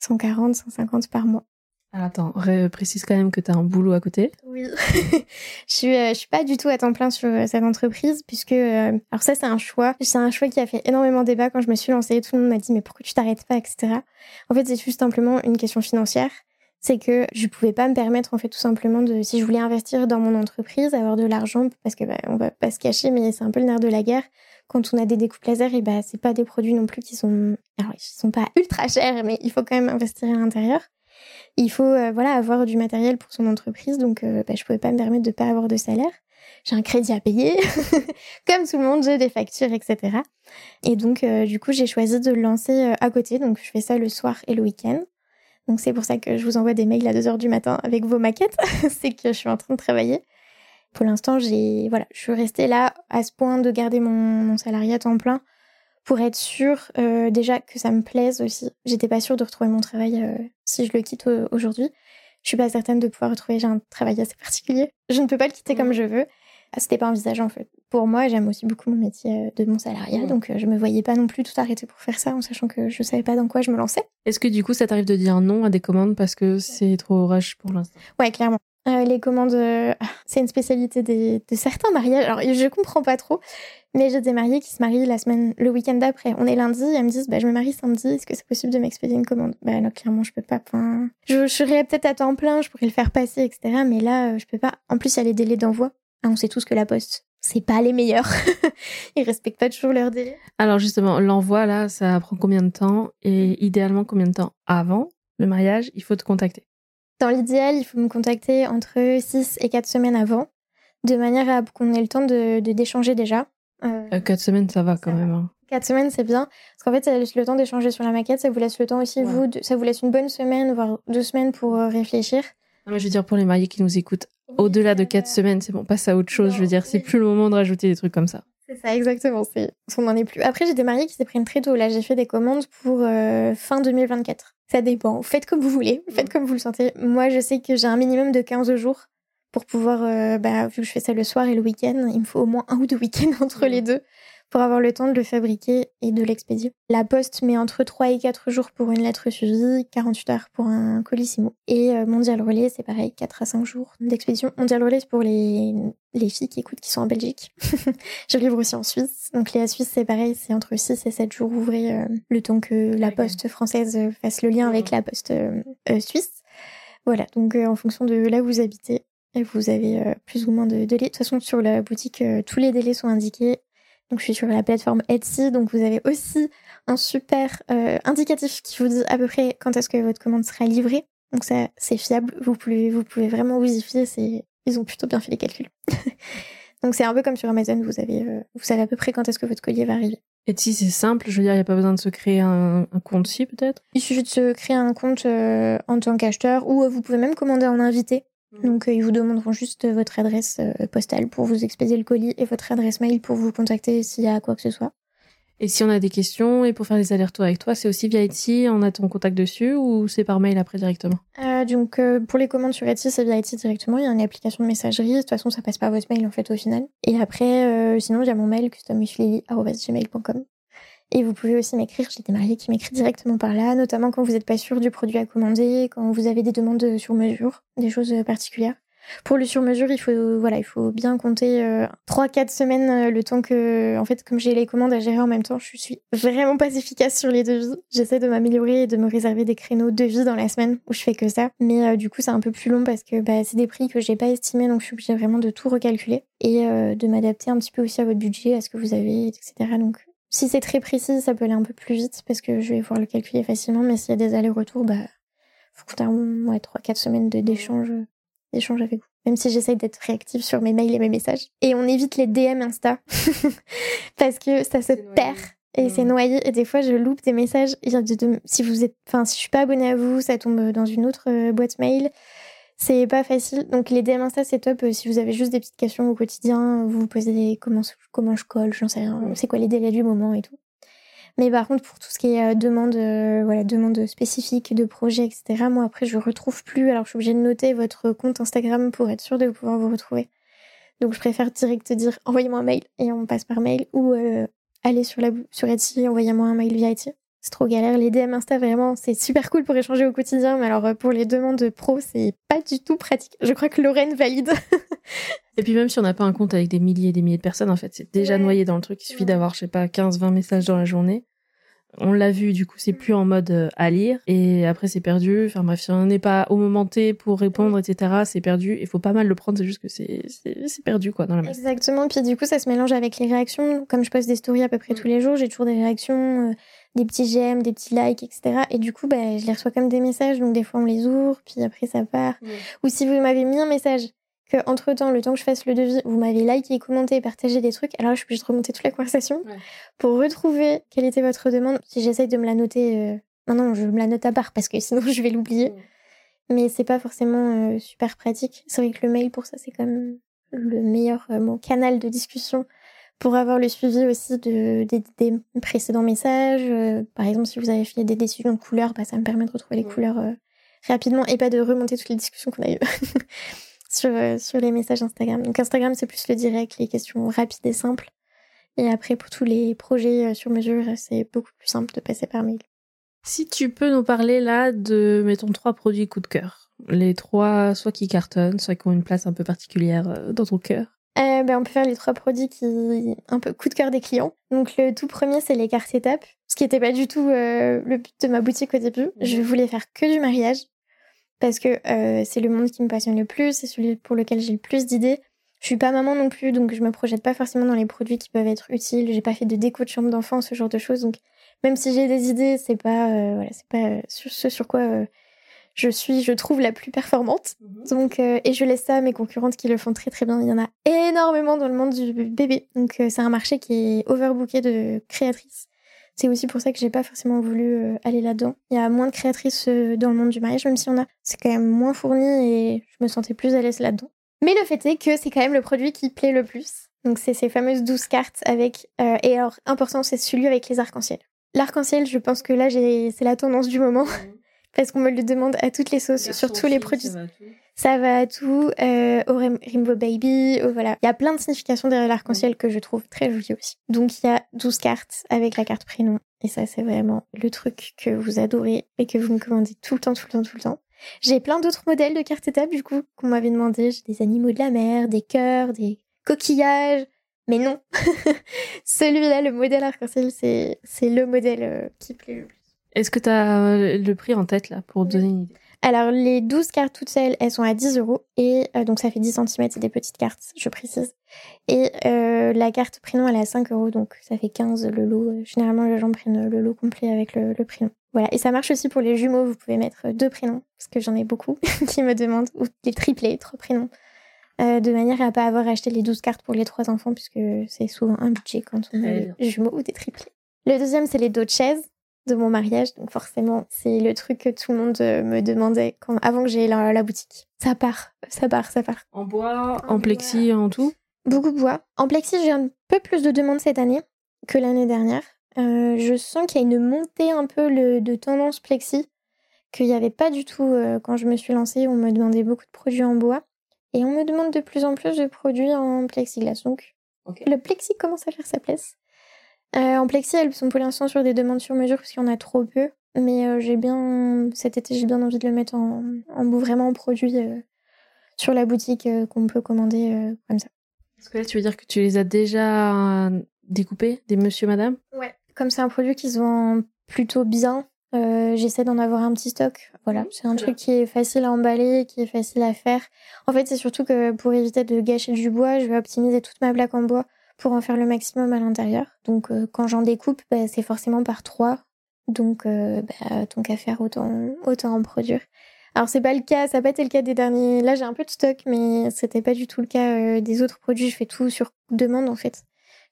140, 150 par mois. Attends, précise quand même que tu as un boulot à côté. Oui. je suis euh, suis pas du tout à temps plein sur euh, cette entreprise puisque euh, alors ça c'est un choix, c'est un choix qui a fait énormément débat quand je me suis lancée, tout le monde m'a dit mais pourquoi tu t'arrêtes pas etc. En fait, c'est juste simplement une question financière. C'est que je pouvais pas me permettre en fait tout simplement de si je voulais investir dans mon entreprise, avoir de l'argent parce que bah, on va pas se cacher mais c'est un peu le nerf de la guerre quand on a des découpes laser et bah c'est pas des produits non plus qui sont alors ils sont pas ultra chers mais il faut quand même investir à l'intérieur il faut euh, voilà avoir du matériel pour son entreprise, donc euh, bah, je pouvais pas me permettre de pas avoir de salaire. J'ai un crédit à payer, comme tout le monde, j'ai des factures, etc. Et donc euh, du coup j'ai choisi de le lancer à côté, donc je fais ça le soir et le week-end. Donc c'est pour ça que je vous envoie des mails à 2h du matin avec vos maquettes, c'est que je suis en train de travailler. Pour l'instant, j'ai voilà, je suis restée là à ce point de garder mon, mon salarié à temps plein pour être sûre euh, déjà que ça me plaise aussi. J'étais pas sûre de retrouver mon travail euh, si je le quitte aujourd'hui. Je suis pas certaine de pouvoir retrouver. J'ai un travail assez particulier. Je ne peux pas le quitter comme je veux. Ah, c'était pas envisageant en fait. Pour moi, j'aime aussi beaucoup mon métier euh, de mon salariat, mmh. donc je me voyais pas non plus tout arrêter pour faire ça en sachant que je savais pas dans quoi je me lançais. Est-ce que du coup, ça t'arrive de dire non à des commandes parce que c'est trop rush pour l'instant? Ouais, clairement. Euh, les commandes, euh, c'est une spécialité des, de certains mariages. Alors, je comprends pas trop, mais j'ai des mariés qui se marient la semaine, le week-end d'après. On est lundi, elles me disent, bah, je me marie samedi, est-ce que c'est possible de m'expédier une commande? Bah, non, clairement, je peux pas. Enfin, je, je serais peut-être à temps plein, je pourrais le faire passer, etc. Mais là, euh, je peux pas. En plus, il y a les délais d'envoi. Ah, on sait tous que la poste, c'est pas les meilleurs. Ils respectent pas toujours leurs délais. Alors, justement, l'envoi, là, ça prend combien de temps? Et idéalement, combien de temps avant le mariage, il faut te contacter? Dans l'idéal, il faut me contacter entre 6 et 4 semaines avant, de manière à qu'on ait le temps de d'échanger déjà. Euh, 4 euh, semaines, ça va quand même. Hein. 4 semaines, c'est bien. Parce qu'en fait, ça laisse le temps d'échanger sur la maquette, ça vous laisse le temps aussi, vous, ça vous laisse une bonne semaine, voire deux semaines pour euh, réfléchir. mais je veux dire, pour les mariés qui nous écoutent, au-delà de 4 semaines, c'est bon, passe à autre chose. je veux dire, c'est plus le moment de rajouter des trucs comme ça. C'est ça, exactement. C'est... On n'en est plus. Après, j'ai des mariés qui s'est prennent très tôt. Là, j'ai fait des commandes pour euh, fin 2024. Ça dépend. Faites comme vous voulez. Faites mm. comme vous le sentez. Moi, je sais que j'ai un minimum de 15 jours pour pouvoir, euh, bah, vu que je fais ça le soir et le week-end, il me faut au moins un ou deux week-ends entre mm. les deux pour avoir le temps de le fabriquer et de l'expédier. La poste met entre 3 et 4 jours pour une lettre suivie, 48 heures pour un colissimo. Et euh, Mondial Relais, c'est pareil, 4 à 5 jours d'expédition. Mondial Relais, c'est pour les, les filles qui écoutent, qui sont en Belgique. je livre aussi en Suisse. Donc les Suisse, c'est pareil, c'est entre 6 et 7 jours ouvrés, euh, le temps que la poste française fasse le lien avec la poste euh, suisse. Voilà, donc en fonction de là où vous habitez, vous avez plus ou moins de délais. De toute façon, sur la boutique, tous les délais sont indiqués donc je suis sur la plateforme Etsy, donc vous avez aussi un super euh, indicatif qui vous dit à peu près quand est-ce que votre commande sera livrée. Donc ça c'est fiable, vous pouvez vous pouvez vraiment vous y fier, c'est ils ont plutôt bien fait les calculs. donc c'est un peu comme sur Amazon, vous avez euh, vous savez à peu près quand est-ce que votre collier va arriver. Etsy c'est simple, je veux dire il n'y a pas besoin de se créer un, compte si peut-être? Il suffit de se créer un compte euh, en tant qu'acheteur ou vous pouvez même commander en invité. Mm. Donc euh, ils vous demanderont juste votre adresse euh, postale pour vous expédier le colis et votre adresse mail pour vous contacter s'il y a quoi que ce soit. Et si on a des questions et pour faire des allers-retours avec toi, c'est aussi via Etsy, on a ton contact dessus ou c'est par mail après directement? Euh, Donc pour les commandes sur Etsy, c'est via Etsy directement, il y a une application de messagerie, de toute façon ça passe par votre mail en fait au final. Et après, sinon il y a mon mail customiflili.gmail.com. Et vous pouvez aussi m'écrire, j'ai des mariés qui m'écrivent directement par là, notamment quand vous n'êtes pas sûr du produit à commander, quand vous avez des demandes sur mesure, des choses particulières. Pour le sur mesure, il faut voilà, il faut bien compter euh, 3-4 semaines euh, le temps que en fait comme j'ai les commandes à gérer en même temps, je suis vraiment pas efficace sur les devis. J'essaie de m'améliorer et de me réserver des créneaux devis dans la semaine où je fais que ça, mais euh, du coup, c'est un peu plus long parce que bah, c'est des prix que j'ai pas estimés donc je suis obligée vraiment de tout recalculer et euh, de m'adapter un petit peu aussi à votre budget, à ce que vous avez, etc. Donc si c'est très précis, ça peut aller un peu plus vite parce que je vais pouvoir le calculer facilement. Mais s'il y a des allers-retours, bah, faut compter ouais, 3-4 semaines d'échange d'échange avec vous. Même si j'essaye d'être réactive sur mes mails et mes messages. Et on évite les DM Insta parce que ça se perd et c'est mmh. noyé. Et des fois, je loupe des messages. Si vous êtes, enfin, si je suis pas abonnée à vous, ça tombe dans une autre euh, boîte mail. C'est pas facile. Donc les DM Insta, c'est top. Euh, si vous avez juste des petites questions au quotidien, vous vous posez des comment, comment je colle, j'en sais rien. C'est quoi les délais du moment et tout. Mais par contre, pour tout ce qui est euh, demande, euh, voilà, demande spécifique de projet, etc., moi après, je retrouve plus. Alors je suis obligée de noter votre compte Instagram pour être sûre de pouvoir vous retrouver. Donc je préfère direct dire envoyez-moi un mail et on passe par mail ou aller sur la sur Etsy, envoyez-moi un mail via Etsy c'est trop galère. Les DM Insta, vraiment, c'est super cool pour échanger au quotidien, mais alors euh, pour les demandes pro, c'est pas du tout pratique. Je crois que Lorraine valide. et puis même si on n'a pas un compte avec des milliers et des milliers de personnes, en fait, c'est déjà noyé dans le truc. Il suffit d'avoir, je sais pas, 15-20 messages dans la journée. On l'a vu, du coup, c'est plus en mode euh, à lire. Et après, c'est perdu. Enfin bref, si on n'est pas au moment T pour répondre, etc., c'est perdu. Il faut pas mal le prendre, c'est juste que c'est, c'est, perdu, quoi, dans la masse. Exactement. Puis du coup, ça se mélange avec les réactions. Comme je poste des stories à peu près mm. tous les jours, j'ai toujours des réactions. Euh, des petits j'aime, des petits likes, etc. Et du coup, bah, je les reçois comme des messages, donc des fois on les ouvre, puis après ça part. Ou si vous m'avez mis un message, que entre temps, le temps que je fasse le devis, vous m'avez liké, commenté, partagé des trucs, alors je peux juste remonter toute la conversation pour retrouver quelle était votre demande. Si j'essaye de me la noter, euh... non, non, je me la note à part parce que sinon je vais l'oublier. Mais c'est pas forcément euh, super pratique. C'est vrai que le mail pour ça, c'est quand même le meilleur euh, canal de discussion pour avoir le suivi aussi de, des, précédents messages. Euh, par exemple, si vous avez fait des décisions de couleurs, bah, ça me permet de retrouver les couleurs euh, rapidement et pas de remonter toutes les discussions qu'on a eues sur, euh, sur les messages Instagram. Donc Instagram, c'est plus le direct, les questions rapides et simples. Et après, pour tous les projets sur mesure, c'est beaucoup plus simple de passer par mail. Si tu peux nous parler là de, mettons, trois produits coup de cœur. Les trois, soit qui cartonnent, soit qui ont une place un peu particulière dans ton cœur. Euh, ben, on peut faire les trois produits qui un peu coup de cœur des clients. Donc le tout premier c'est les cartes étapes, ce qui n'était pas du tout euh, le but de ma boutique au début. Mhm. Je voulais faire que du mariage parce que euh, c'est le monde qui me passionne le plus, c'est celui pour lequel j'ai le plus d'idées. Je suis pas maman non plus, donc je me projette pas forcément dans les produits qui peuvent être utiles. J'ai pas fait de déco de chambre d'enfant, ce genre de choses. Donc même si j'ai des idées, c'est pas voilà, c'est pas ce sur quoi je suis, je trouve, la plus performante. Mhm. Donc, euh, et je laisse ça à mes concurrentes qui le font très très bien. Il y en a énormément dans le monde du bébé. Donc, euh, c'est un marché qui est overbooké de créatrices. C'est aussi pour ça que j'ai pas forcément voulu euh, aller là-dedans. Il y a moins de créatrices dans le monde du mariage, même si on a, c'est quand même moins fourni et je me sentais plus à l'aise là-dedans. Mais le fait est que c'est quand même le produit qui plaît le plus. Donc, c'est ces fameuses 12 cartes avec, et alors, important, c'est celui avec les arcs-en-ciel. L'arc-en-ciel, je pense que là, c'est la tendance du moment. Parce qu'on me le demande à toutes les sauces, sur tous les produits. Ça va à tout, euh, au Rainbow Baby, voilà. Il y a plein de significations derrière l'arc-en-ciel que je trouve très jolies aussi. Donc il y a 12 cartes avec la carte prénom. Et ça, c'est vraiment le truc que vous adorez et que vous me commandez tout le temps, tout le temps, tout le temps. J'ai plein d'autres modèles de cartes étapes, du coup, qu'on m'avait demandé. J'ai des animaux de la mer, des cœurs, des coquillages. Mais non, celui-là, le modèle arc-en-ciel, c'est, c'est le modèle euh, qui plaît le plus. Est-ce que tu as euh, le prix en tête là pour donner une idée? Alors, les 12 cartes toutes seules, elles sont à 10 euros. Et euh, donc, ça fait 10 cm, c'est des petites cartes, je précise. Et euh, la carte prénom, elle est à 5 euros. Donc, ça fait 15 le lot. Généralement, les gens prennent le lot complet avec le, prénom. Voilà. Et ça marche aussi pour les jumeaux. Vous pouvez mettre deux prénoms, parce que j'en ai beaucoup qui me demandent. Ou des triplés, trois prénoms. de manière à pas avoir acheté les 12 cartes pour les trois enfants, puisque c'est souvent un budget quand on a des jumeaux ou des triplés. Le deuxième, c'est les dos de chaise de mon mariage. Donc forcément, c'est le truc que tout le monde euh, me demandait quand, avant que j'aie la, la, boutique. Ça part, ça part, ça part. En bois, en, plexi, en tout? Beaucoup de bois. En plexi, j'ai un peu plus de demandes cette année que l'année dernière. Euh, je sens qu'il y a une montée un peu le, de tendance plexi qu'il n'y avait pas du tout euh, quand je me suis lancée. On me demandait beaucoup de produits en bois. Et on me demande de plus en plus de produits en plexiglas. Donc, le plexi commence à faire sa place. Euh, en plexi, elles sont pour l'instant sur des demandes sur mesure parce qu'il y en a trop peu. Mais euh, j'ai bien cet été, j'ai bien envie de le mettre en, en vraiment en produit euh, sur la boutique qu'on peut commander comme ça. Est-ce que là, tu veux dire que tu les as déjà découpés, des monsieur, madame? Ouais. Comme c'est un produit qui se vend plutôt bien, j'essaie d'en avoir un petit stock. Voilà, c'est un truc qui est facile à emballer, qui est facile à faire. En fait, c'est surtout que pour éviter de gâcher du bois, je vais optimiser toute ma plaque en bois pour en faire le maximum à l'intérieur. Donc euh, quand j'en découpe, bah, c'est forcément par trois. Donc euh, bah, tant qu'à faire, autant, autant en produire. Alors c'est pas le cas, ça n'a pas été le cas des derniers. Là j'ai un peu de stock, mais c'était pas du tout le cas euh, des autres produits. Je fais tout sur demande en fait.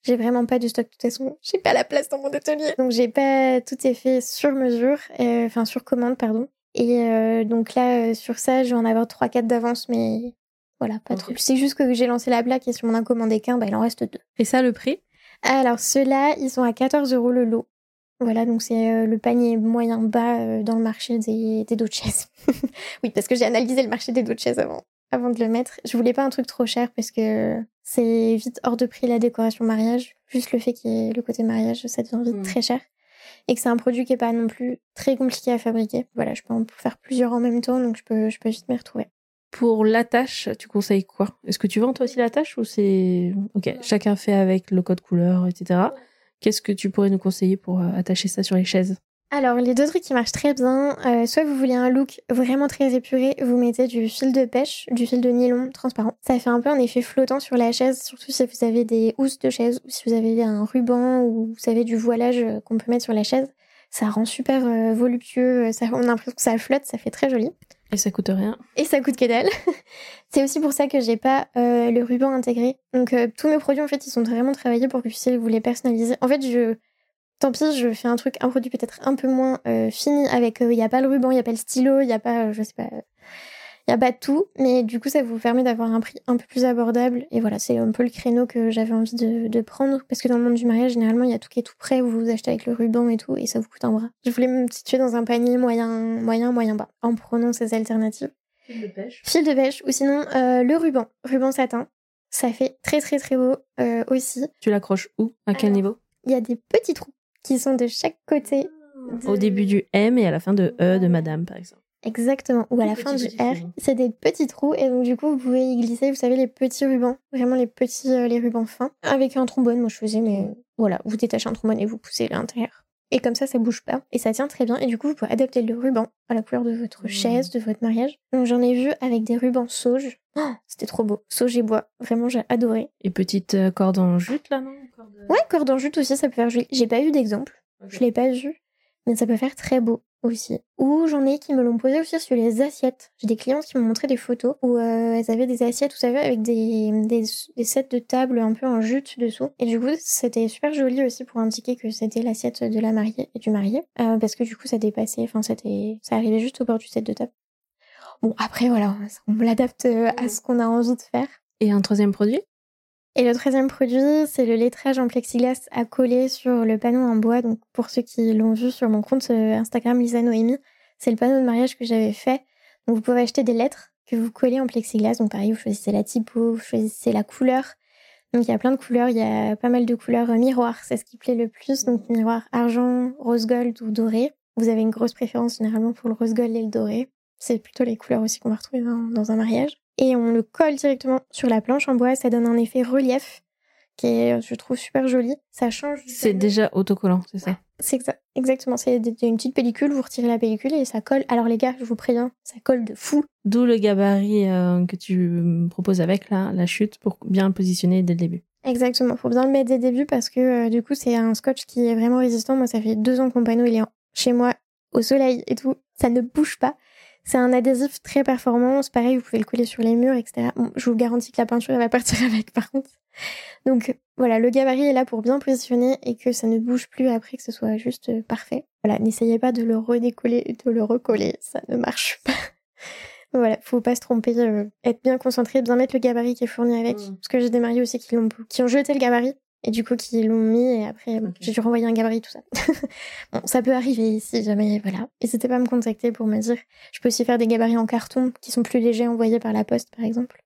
J'ai vraiment pas de stock de toute façon. J'ai pas la place dans mon atelier, donc j'ai pas tout est fait sur mesure, enfin sur commande pardon. Et donc là sur ça, je vais en avoir 3-4 d'avance, mais voilà, pas trop. C'est juste que j'ai lancé la plaque et si on en a commandé qu'un, bah, il en reste deux. Et ça, le prix? Alors, ceux-là, ils sont à 14 euros le lot. Voilà, donc c'est euh, le panier moyen bas euh, dans le marché des, des dos de chaise. oui, parce que j'ai analysé le marché des dos de chaise avant, avant de le mettre. Je voulais pas un truc trop cher parce que c'est vite hors de prix la décoration mariage. Juste le fait qu'il y ait le côté mariage, ça devient vite hmm. très cher. Et que c'est un produit qui est pas non plus très compliqué à fabriquer. Voilà, je peux en faire plusieurs en même temps, donc je peux, je peux vite m'y retrouver. Pour l'attache, tu conseilles quoi? Est-ce que tu vends toi aussi l'attache ou c'est ok Chacun fait avec le code couleur, etc. Qu'est-ce que tu pourrais nous conseiller pour euh, attacher ça sur les chaises? Alors, les deux trucs qui marchent très bien, euh, soit vous voulez un look vraiment très épuré, vous mettez du fil de pêche, du fil de nylon transparent. Ça fait un peu un effet flottant sur la chaise, surtout si vous avez des housses de chaise ou si vous avez un ruban ou vous avez du voilage euh, qu'on peut mettre sur la chaise. Ça rend super voluptueux, ça, on a l'impression que ça flotte, ça fait très joli. Et ça coûte rien. Et ça coûte que dalle. c'est aussi pour ça que j'ai pas euh, le ruban intégré. Donc euh, tous mes produits en fait ils sont vraiment travaillés pour que vous les personnaliser. En fait je tant pis je fais un truc un produit peut-être un peu moins euh, fini avec il y a pas le ruban, il y a pas le stylo, il y a pas je sais pas il y a pas tout, mais du coup ça vous permet d'avoir un prix un peu plus abordable. Et voilà, c'est un peu le créneau que j'avais envie de, prendre, parce que dans le monde du mariage, généralement, il y a tout qui est tout prêt, vous vous achetez avec le ruban et tout, et ça vous coûte un bras. Je voulais me situer dans un panier moyen, moyen, moyen bas, en prenant ces alternatives. Fil de pêche. Fil de pêche, ou sinon euh, le ruban, ruban satin. Ça fait très très très beau euh, aussi. Tu l'accroches où? À quel niveau? Il y a des petits trous qui sont de chaque côté Au début du M et à la fin de E de madame, par exemple. Exactement. Ou à la fin du R, c'est des petits trous et donc du coup vous pouvez y glisser, vous savez, les petits rubans, vraiment les petits, euh, les rubans fins. Avec un trombone, moi je faisais, mais voilà, vous détachez un trombone et vous poussez l'intérieur. Et comme ça, ça bouge pas. Et ça tient très bien. Et du coup, vous pouvez adapter le ruban à la couleur de votre mmh. chaise, de votre mariage. Donc j'en ai vu avec des rubans sauge. Oh, c'était trop beau. Sauge et bois. Vraiment, j'ai adoré. Et petite euh, corde en jute, là, non? Ouais, corde en jute aussi, ça peut faire joli. J'ai pas eu d'exemple. Je l'ai pas vu. Mais ça peut faire très beau aussi. Ou j'en ai qui me l'ont posé aussi sur les assiettes. J'ai des clients qui m'ont montré des photos où euh, elles avaient des assiettes, vous savez, avec des, des, sets de table un peu en jute dessous. Et du coup, c'était super joli aussi pour indiquer que c'était l'assiette de la mariée et du marié. Euh, parce que du coup, ça dépassait, enfin, c'était, ça arrivait juste au bord du set de table. Bon, après, voilà, on l'adapte euh, à ce qu'on a envie de faire. Et un troisième produit? Et le troisième produit, c'est le lettrage en plexiglas à coller sur le panneau en bois. Donc pour ceux qui l'ont vu sur mon compte euh, Instagram Lisa Noémie, c'est le panneau de mariage que j'avais fait. Donc vous pouvez acheter des lettres que vous collez en plexiglas. Donc pareil, vous choisissez la typo, vous choisissez la couleur. Donc il y a plein de couleurs, il y a pas mal de couleurs miroir, c'est ce qui plaît le plus. Donc miroir argent, rose gold ou doré. Vous avez une grosse préférence généralement pour le rose gold et le doré. C'est plutôt les couleurs aussi qu'on va retrouver dans un mariage et on le colle directement sur la planche en bois. Ça donne un effet relief qui est, je trouve, super joli. Ça change. C'est déjà autocollant, c'est ça? C'est exactement. C'est une petite pellicule, vous retirez la pellicule et ça colle. Alors les gars, je vous préviens, ça colle de fou. D'où le gabarit euh, que tu proposes avec là, la chute pour bien le positionner dès le début. Exactement, faut bien le mettre dès le début parce que euh, du coup c'est un scotch qui est vraiment résistant. Moi ça fait deux ans que mon panneau il est chez moi au soleil et tout, ça ne bouge pas. C'est un adhésif très performant. C'est pareil, vous pouvez le coller sur les murs, etc. je vous garantis que la peinture elle va partir avec, par contre. Donc voilà, le gabarit est là pour bien positionner et que ça ne bouge plus après, que ce soit juste euh, parfait. Voilà, n'essayez pas de le redécoller de le recoller, ça ne marche pas. voilà, faut pas se tromper, euh, être bien concentré, bien mettre le gabarit qui est fourni avec. Mmh. Parce que j'ai des mariés aussi qui, ont, qui ont jeté le gabarit et du coup, qui l'ont mis, et après, j'ai dû renvoyer un gabarit, tout ça. bon, ça peut arriver si jamais, voilà. N'hésitez pas à me contacter pour me dire. Je peux aussi faire des gabarits en carton qui sont plus légers, envoyés par la poste, par exemple,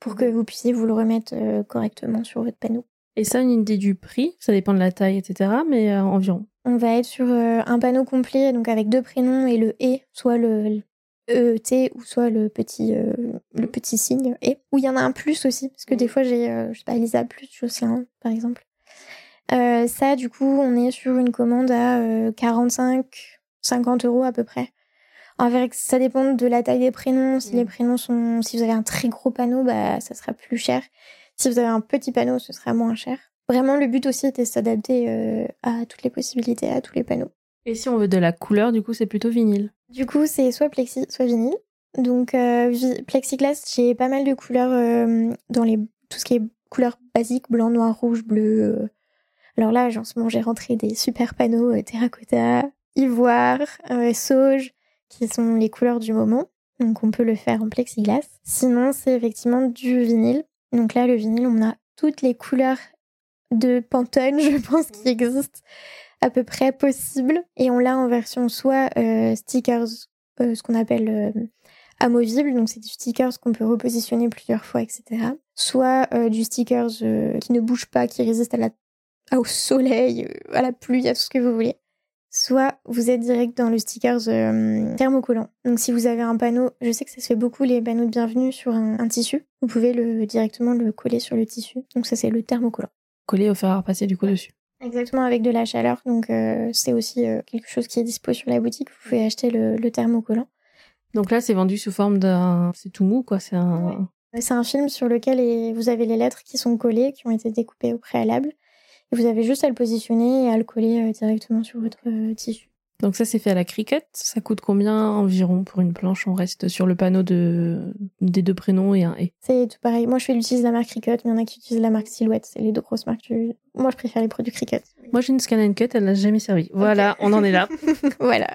pour que vous puissiez vous le remettre euh, correctement sur votre panneau. Et ça, une idée du prix, ça dépend de la taille, etc., mais euh, environ. On va être sur euh, un panneau complet, donc avec deux prénoms et le et, soit le, EET ou soit le petit, euh, le petit signe et. Ou il y en a un plus aussi, parce que des fois j'ai, euh, je sais pas, Elisa plus Jocelyn par exemple. Euh, ça, du coup, on est sur une commande à 45, 50 euros à peu près. En fait, ça dépend de la taille des prénoms. Si les prénoms sont, si vous avez un très gros panneau, bah, ça sera plus cher. Si vous avez un petit panneau, ce sera moins cher. Vraiment, le but aussi était de s'adapter à toutes les possibilités, à tous les panneaux. Et si on veut de la couleur, du coup, c'est plutôt vinyle du coup, c'est soit plexi, soit vinyle. Donc, euh, plexiglas, j'ai pas mal de couleurs euh, dans les tout ce qui est couleurs basiques, blanc, noir, rouge, bleu. Euh. Alors là, en ce moment, j'ai rentré des super panneaux terracotta, ivoire, sauge, qui sont les couleurs du moment. Donc, on peut le faire en plexiglas. Sinon, c'est effectivement du vinyle. Donc là, le vinyle, on a toutes les couleurs de Pantone, je pense, qui existent à peu près possible. Et on l'a en version soit euh, stickers, euh, ce qu'on appelle euh, amovible, donc c'est du stickers qu'on peut repositionner plusieurs fois, etc. Soit du stickers qui ne bouge pas, qui résiste à la, au soleil, à la pluie, à tout ce que vous voulez. Soit vous êtes direct dans le stickers thermocollant. Donc si vous avez un panneau, je sais que ça se fait beaucoup les panneaux de bienvenue sur un, un tissu, vous pouvez le, directement le coller sur le tissu. Donc ça c'est le thermocollant. Coller au fer à repasser du coup dessus. Exactement, avec de la chaleur. Donc, euh, c'est aussi euh, quelque chose qui est dispo sur la boutique. Vous pouvez acheter le, le thermocollant. Donc là, c'est vendu sous forme d'un. C'est tout mou, quoi. C'est un. C'est un film sur lequel vous avez les lettres qui sont collées, qui ont été découpées au préalable. Et vous avez juste à le positionner et à le coller euh, directement sur votre tissu. Donc ça, c'est fait à la cricket. Ça coûte combien environ pour une planche On reste sur le panneau de... des deux prénoms et un et? C'est tout pareil. Moi, je fais l'utilise la marque Cricut, mais il y en a qui utilisent la marque Silhouette. C'est les deux grosses marques. Moi, je préfère les produits Cricut. Moi, j'ai une Scan Cut, elle n'a jamais servi. Voilà, on en est là. voilà.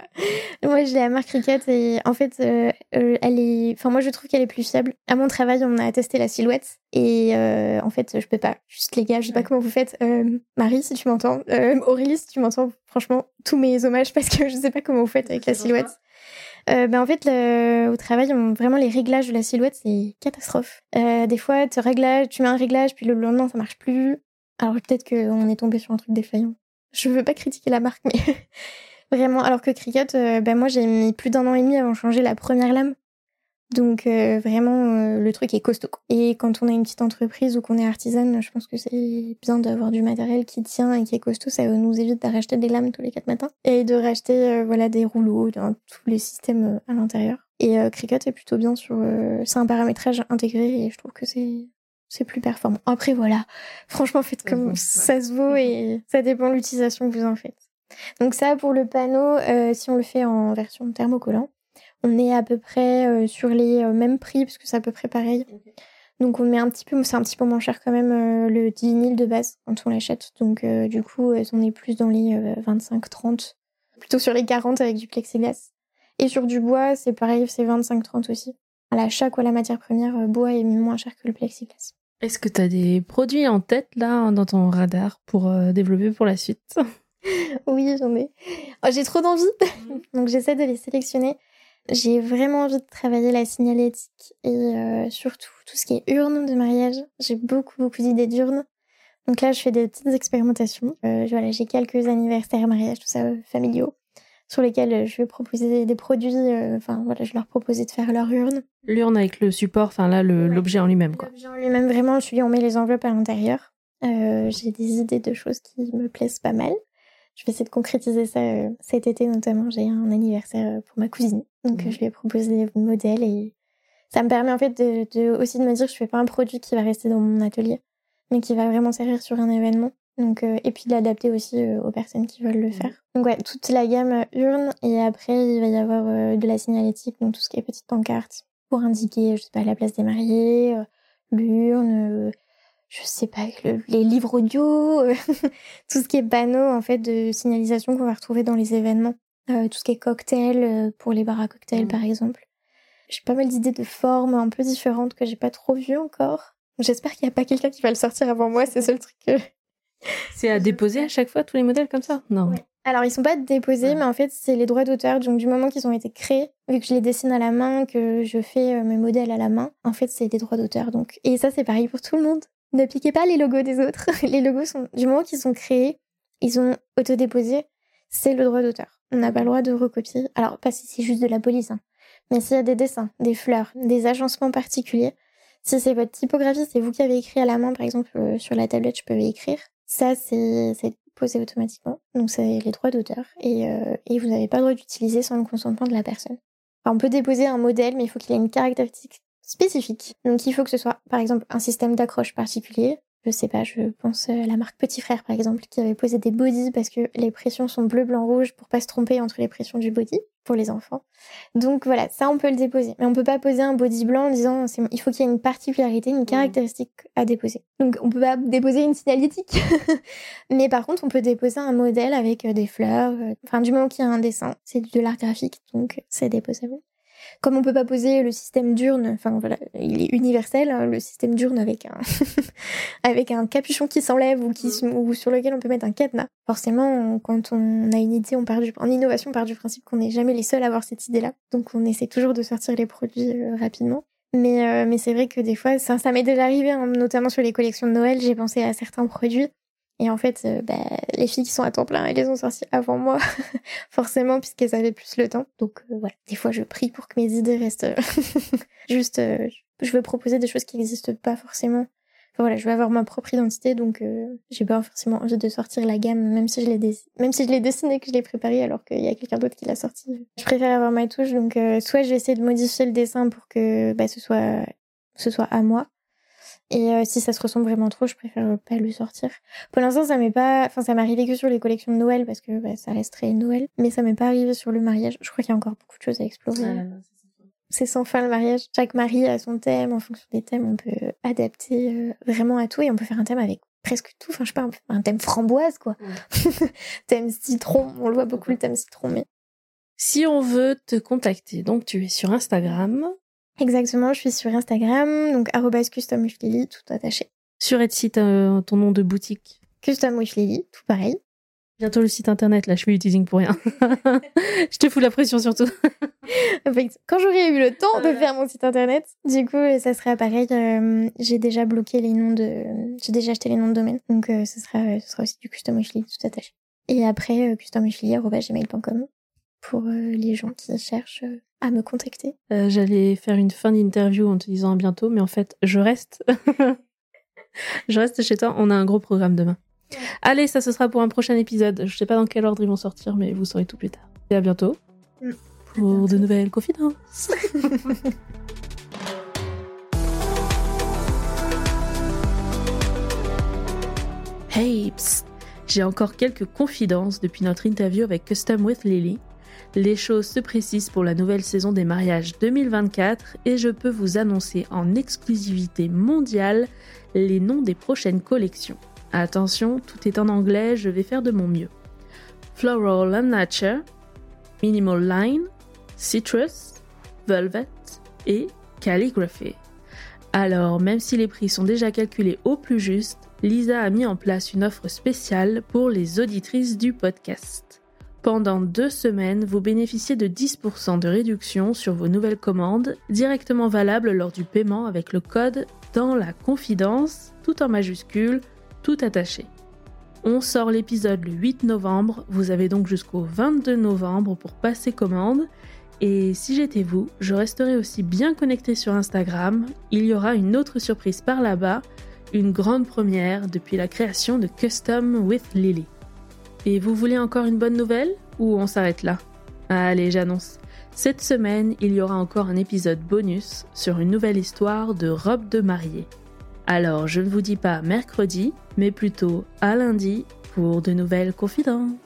Moi, j'ai la marque Cricut et en fait, euh, euh, elle est. Enfin, moi, je trouve qu'elle est plus fiable. À mon travail, on a testé la Silhouette et euh, en fait, je peux pas. Juste les gars, je sais pas comment vous faites. Marie, si tu m'entends. Aurélie, si tu m'entends. Franchement, tous mes hommages parce que je sais pas comment vous faites avec la Silhouette. Euh, ben en fait, le, au travail, on, vraiment les réglages de la silhouette, c'est catastrophe. Euh, des fois, tu réglages, tu mets un réglage, puis le lendemain, ça marche plus. Alors peut-être qu'on est tombé sur un truc défaillant. Je veux pas critiquer la marque, mais Vraiment, alors que Cricut, ben moi j'ai mis plus d'un an et demi avant de changer la première lame. Donc euh, vraiment, euh, le truc est costaud. Et quand on a une petite entreprise ou qu'on est artisane, je pense que c'est bien d'avoir du matériel qui tient et qui est costaud. Ça nous évite de racheter des lames tous les quatre matins et de racheter euh, voilà des rouleaux dans tous les systèmes à l'intérieur. Et Cricut est plutôt bien sur, c'est un paramétrage intégré et je trouve que c'est c'est plus performant. Après voilà, franchement faites comme ça se vaut et ça dépend de l'utilisation que vous en faites. Donc ça pour le panneau, si on le fait en version thermocollant, on est à peu près euh, sur les euh, mêmes prix, parce que c'est à peu près pareil. Donc on met un petit peu, c'est un petit peu moins cher quand même euh, le 10 000 de base quand on l'achète. Donc du coup, on est plus dans les 25-30, plutôt sur les 40 avec du plexiglas. Et sur du bois, c'est pareil, c'est 25-30 aussi. À l'achat, quoi, la matière première, bois est moins cher que le plexiglas. Est-ce que tu as des produits en tête là dans ton radar pour développer pour la suite? Oui, j'en ai. Oh, j'ai trop d'envie, donc j'essaie de les sélectionner. J'ai vraiment envie de travailler la signalétique et euh, surtout tout ce qui est urne de mariage. J'ai beaucoup beaucoup d'idées d'urnes. Donc là, je fais des petites expérimentations. Euh, voilà, j'ai quelques anniversaires, mariages, tout ça, euh, familiaux, sur lesquels je vais proposer des produits. Enfin voilà, je leur proposer de faire leur urne. L'urne avec le support, enfin là, l'objet en lui-même quoi. L'objet en lui-même, vraiment, je suis, on met les enveloppes à l'intérieur. j'ai des idées de choses qui me plaisent pas mal je vais essayer de concrétiser ça euh, cet été notamment. J'ai un anniversaire euh, pour ma cousine, donc euh, je lui ai proposé des modèles et ça me permet en fait de, aussi de me dire que je fais pas un produit qui va rester dans mon atelier, mais qui va vraiment servir sur un événement. Donc et puis de l'adapter aussi aux personnes qui veulent le faire. Donc ouais, toute la gamme urne et après il va y avoir de la signalétique, donc tout ce qui est petite pancarte pour indiquer, je sais pas, la place des mariés, l'urne je sais pas, les livres audio, euh, tout ce qui est panneaux en fait de signalisation qu'on va retrouver dans les événements, euh, tout ce qui est cocktail euh, pour les bars à cocktails mmh. par exemple. J'ai pas mal d'idées de formes un peu différentes que j'ai pas trop vues encore. J'espère qu'il y a pas quelqu'un qui va le sortir avant moi, c'est le truc que... C'est à déposer à chaque fois tous les modèles comme ça? Non. Alors ils sont pas déposés, mais en fait c'est les droits d'auteur. Donc du moment qu'ils ont été créés, vu que je les dessine à la main, que je fais mes modèles à la main, en fait c'est des droits d'auteur. Donc et ça c'est pareil pour tout le monde. Ne piquez pas les logos des autres. les logos sont, du moment qu'ils sont créés, ils ont autodéposé, c'est le droit d'auteur. On n'a pas le droit de recopier. Alors, pas si c'est juste de la police, hein. mais s'il y a des dessins, des fleurs, des agencements particuliers, si c'est votre typographie, c'est vous qui avez écrit à la main, par exemple, euh, sur la tablette, je peux écrire. Ça, c'est posé automatiquement. Donc, c'est les droits d'auteur. Et, euh, et vous n'avez pas le droit d'utiliser sans le consentement de la personne. on peut déposer un modèle, mais il faut qu'il ait une caractéristique spécifique. Donc il faut que ce soit par exemple un système d'accroche particulier. Je sais pas, je pense à la marque Petit Frère par exemple qui avait posé des bodies parce que les pressions sont bleu, blanc, rouge pour pas se tromper entre les pressions du body pour les enfants. Donc voilà, ça on peut le déposer. Mais on peut pas poser un body blanc en disant il faut qu'il y ait une particularité, une caractéristique à déposer. Donc on peut pas déposer une signalétique. Mais par contre on peut déposer un modèle avec euh, des fleurs. Euh, enfin du moment qu'il y a un dessin, c'est de l'art graphique donc c'est déposable. Comme on peut pas poser le système d'urne, enfin voilà, il est universel, hein, le système d'urne avec un avec un capuchon qui s'enlève ou qui ou sur lequel on peut mettre un cadenas. Forcément, quand on a une idée, on part du en innovation, on part du principe qu'on n'est jamais les seuls à avoir cette idée-là. Donc on essaie toujours de sortir les produits euh, rapidement. Mais, euh, mais c'est vrai que des fois, ça, ça m'est déjà arrivé, hein, notamment sur les collections de Noël, j'ai pensé à certains produits et en fait, euh, bah, les filles qui sont à temps plein, elles les ont sorties avant moi, forcément, puisqu'elles avaient plus le temps. Donc euh, voilà, des fois je prie pour que mes idées restent juste... Euh, je veux proposer des choses qui n'existent pas forcément. Enfin, voilà, je veux avoir ma propre identité, donc j'ai pas forcément envie de sortir la gamme, même si je l'ai même si je l'ai dessiné que je l'ai préparé, alors qu'il y a quelqu'un d'autre qui l'a sorti. Je préfère avoir ma touche, donc soit j'ai essayé de modifier le dessin pour que bah, ce soit ce soit à moi, et euh, si ça se ressemble vraiment trop, je préfère pas le sortir. Pour l'instant, ça m'est pas, enfin, ça m'est arrivé que sur les collections de Noël parce que bah, ça reste très Noël. Mais ça m'est pas arrivé sur le mariage. Je crois qu'il y a encore beaucoup de choses à explorer. c'est sans fin le mariage. Chaque mari a son thème. En fonction des thèmes, on peut adapter euh, vraiment à tout et on peut faire un thème avec presque tout. Enfin, je sais pas, un thème framboise, quoi. thème citron. On le voit beaucoup, le thème citron, mais. Si on veut te contacter, donc tu es sur Instagram, Exactement, je suis sur Instagram, donc @customwithlily, tout attaché. Sur Etsy, ton nom de boutique Custom tout pareil. Bientôt le site internet, là, je fais du teasing pour rien. je te fous la pression surtout. Quand j'aurai eu le temps de faire mon site internet, du coup, ça sera pareil. Euh, j'ai déjà bloqué les noms de, j'ai déjà acheté les noms de domaine, donc euh, ce sera, ce sera aussi du custom tout attaché. Et après, custom gmail.com pour les gens qui cherchent à me contacter. J'allais faire une fin d'interview en te disant à bientôt, mais en fait, je reste. je reste chez toi. On a un gros programme demain. Allez, ça ce sera pour un prochain épisode. Je sais pas dans quel ordre ils vont sortir, mais vous saurez tout plus tard. Et à bientôt mm. pour de nouvelles confidences. hey. J'ai encore quelques confidences depuis notre interview avec Custom with Lily. Les choses se précisent pour la nouvelle saison des mariages 2024 et je peux vous annoncer en exclusivité mondiale les noms des prochaines collections. Attention, tout est en anglais, je vais faire de mon mieux. Floral and Nature, Minimal Line, Citrus, Velvet et Calligraphy. Alors, même si les prix sont déjà calculés au plus juste, Lisa a mis en place une offre spéciale pour les auditrices du podcast. Pendant deux semaines, vous bénéficiez de 10% de réduction sur vos nouvelles commandes, directement valables lors du paiement avec le code dans la confidence, tout en majuscule, tout attaché. On sort l'épisode le 8 novembre, vous avez donc jusqu'au 22 novembre pour passer commande. Et si j'étais vous, je resterai aussi bien connecté sur Instagram. Il y aura une autre surprise par là-bas, une grande première depuis la création de Custom with Lily. Et vous voulez encore une bonne nouvelle ou on s'arrête là? Allez, j'annonce. Cette semaine, il y aura encore un épisode bonus sur une nouvelle histoire de robe de mariée. Alors je ne vous dis pas mercredi, mais plutôt à lundi pour de nouvelles confidences.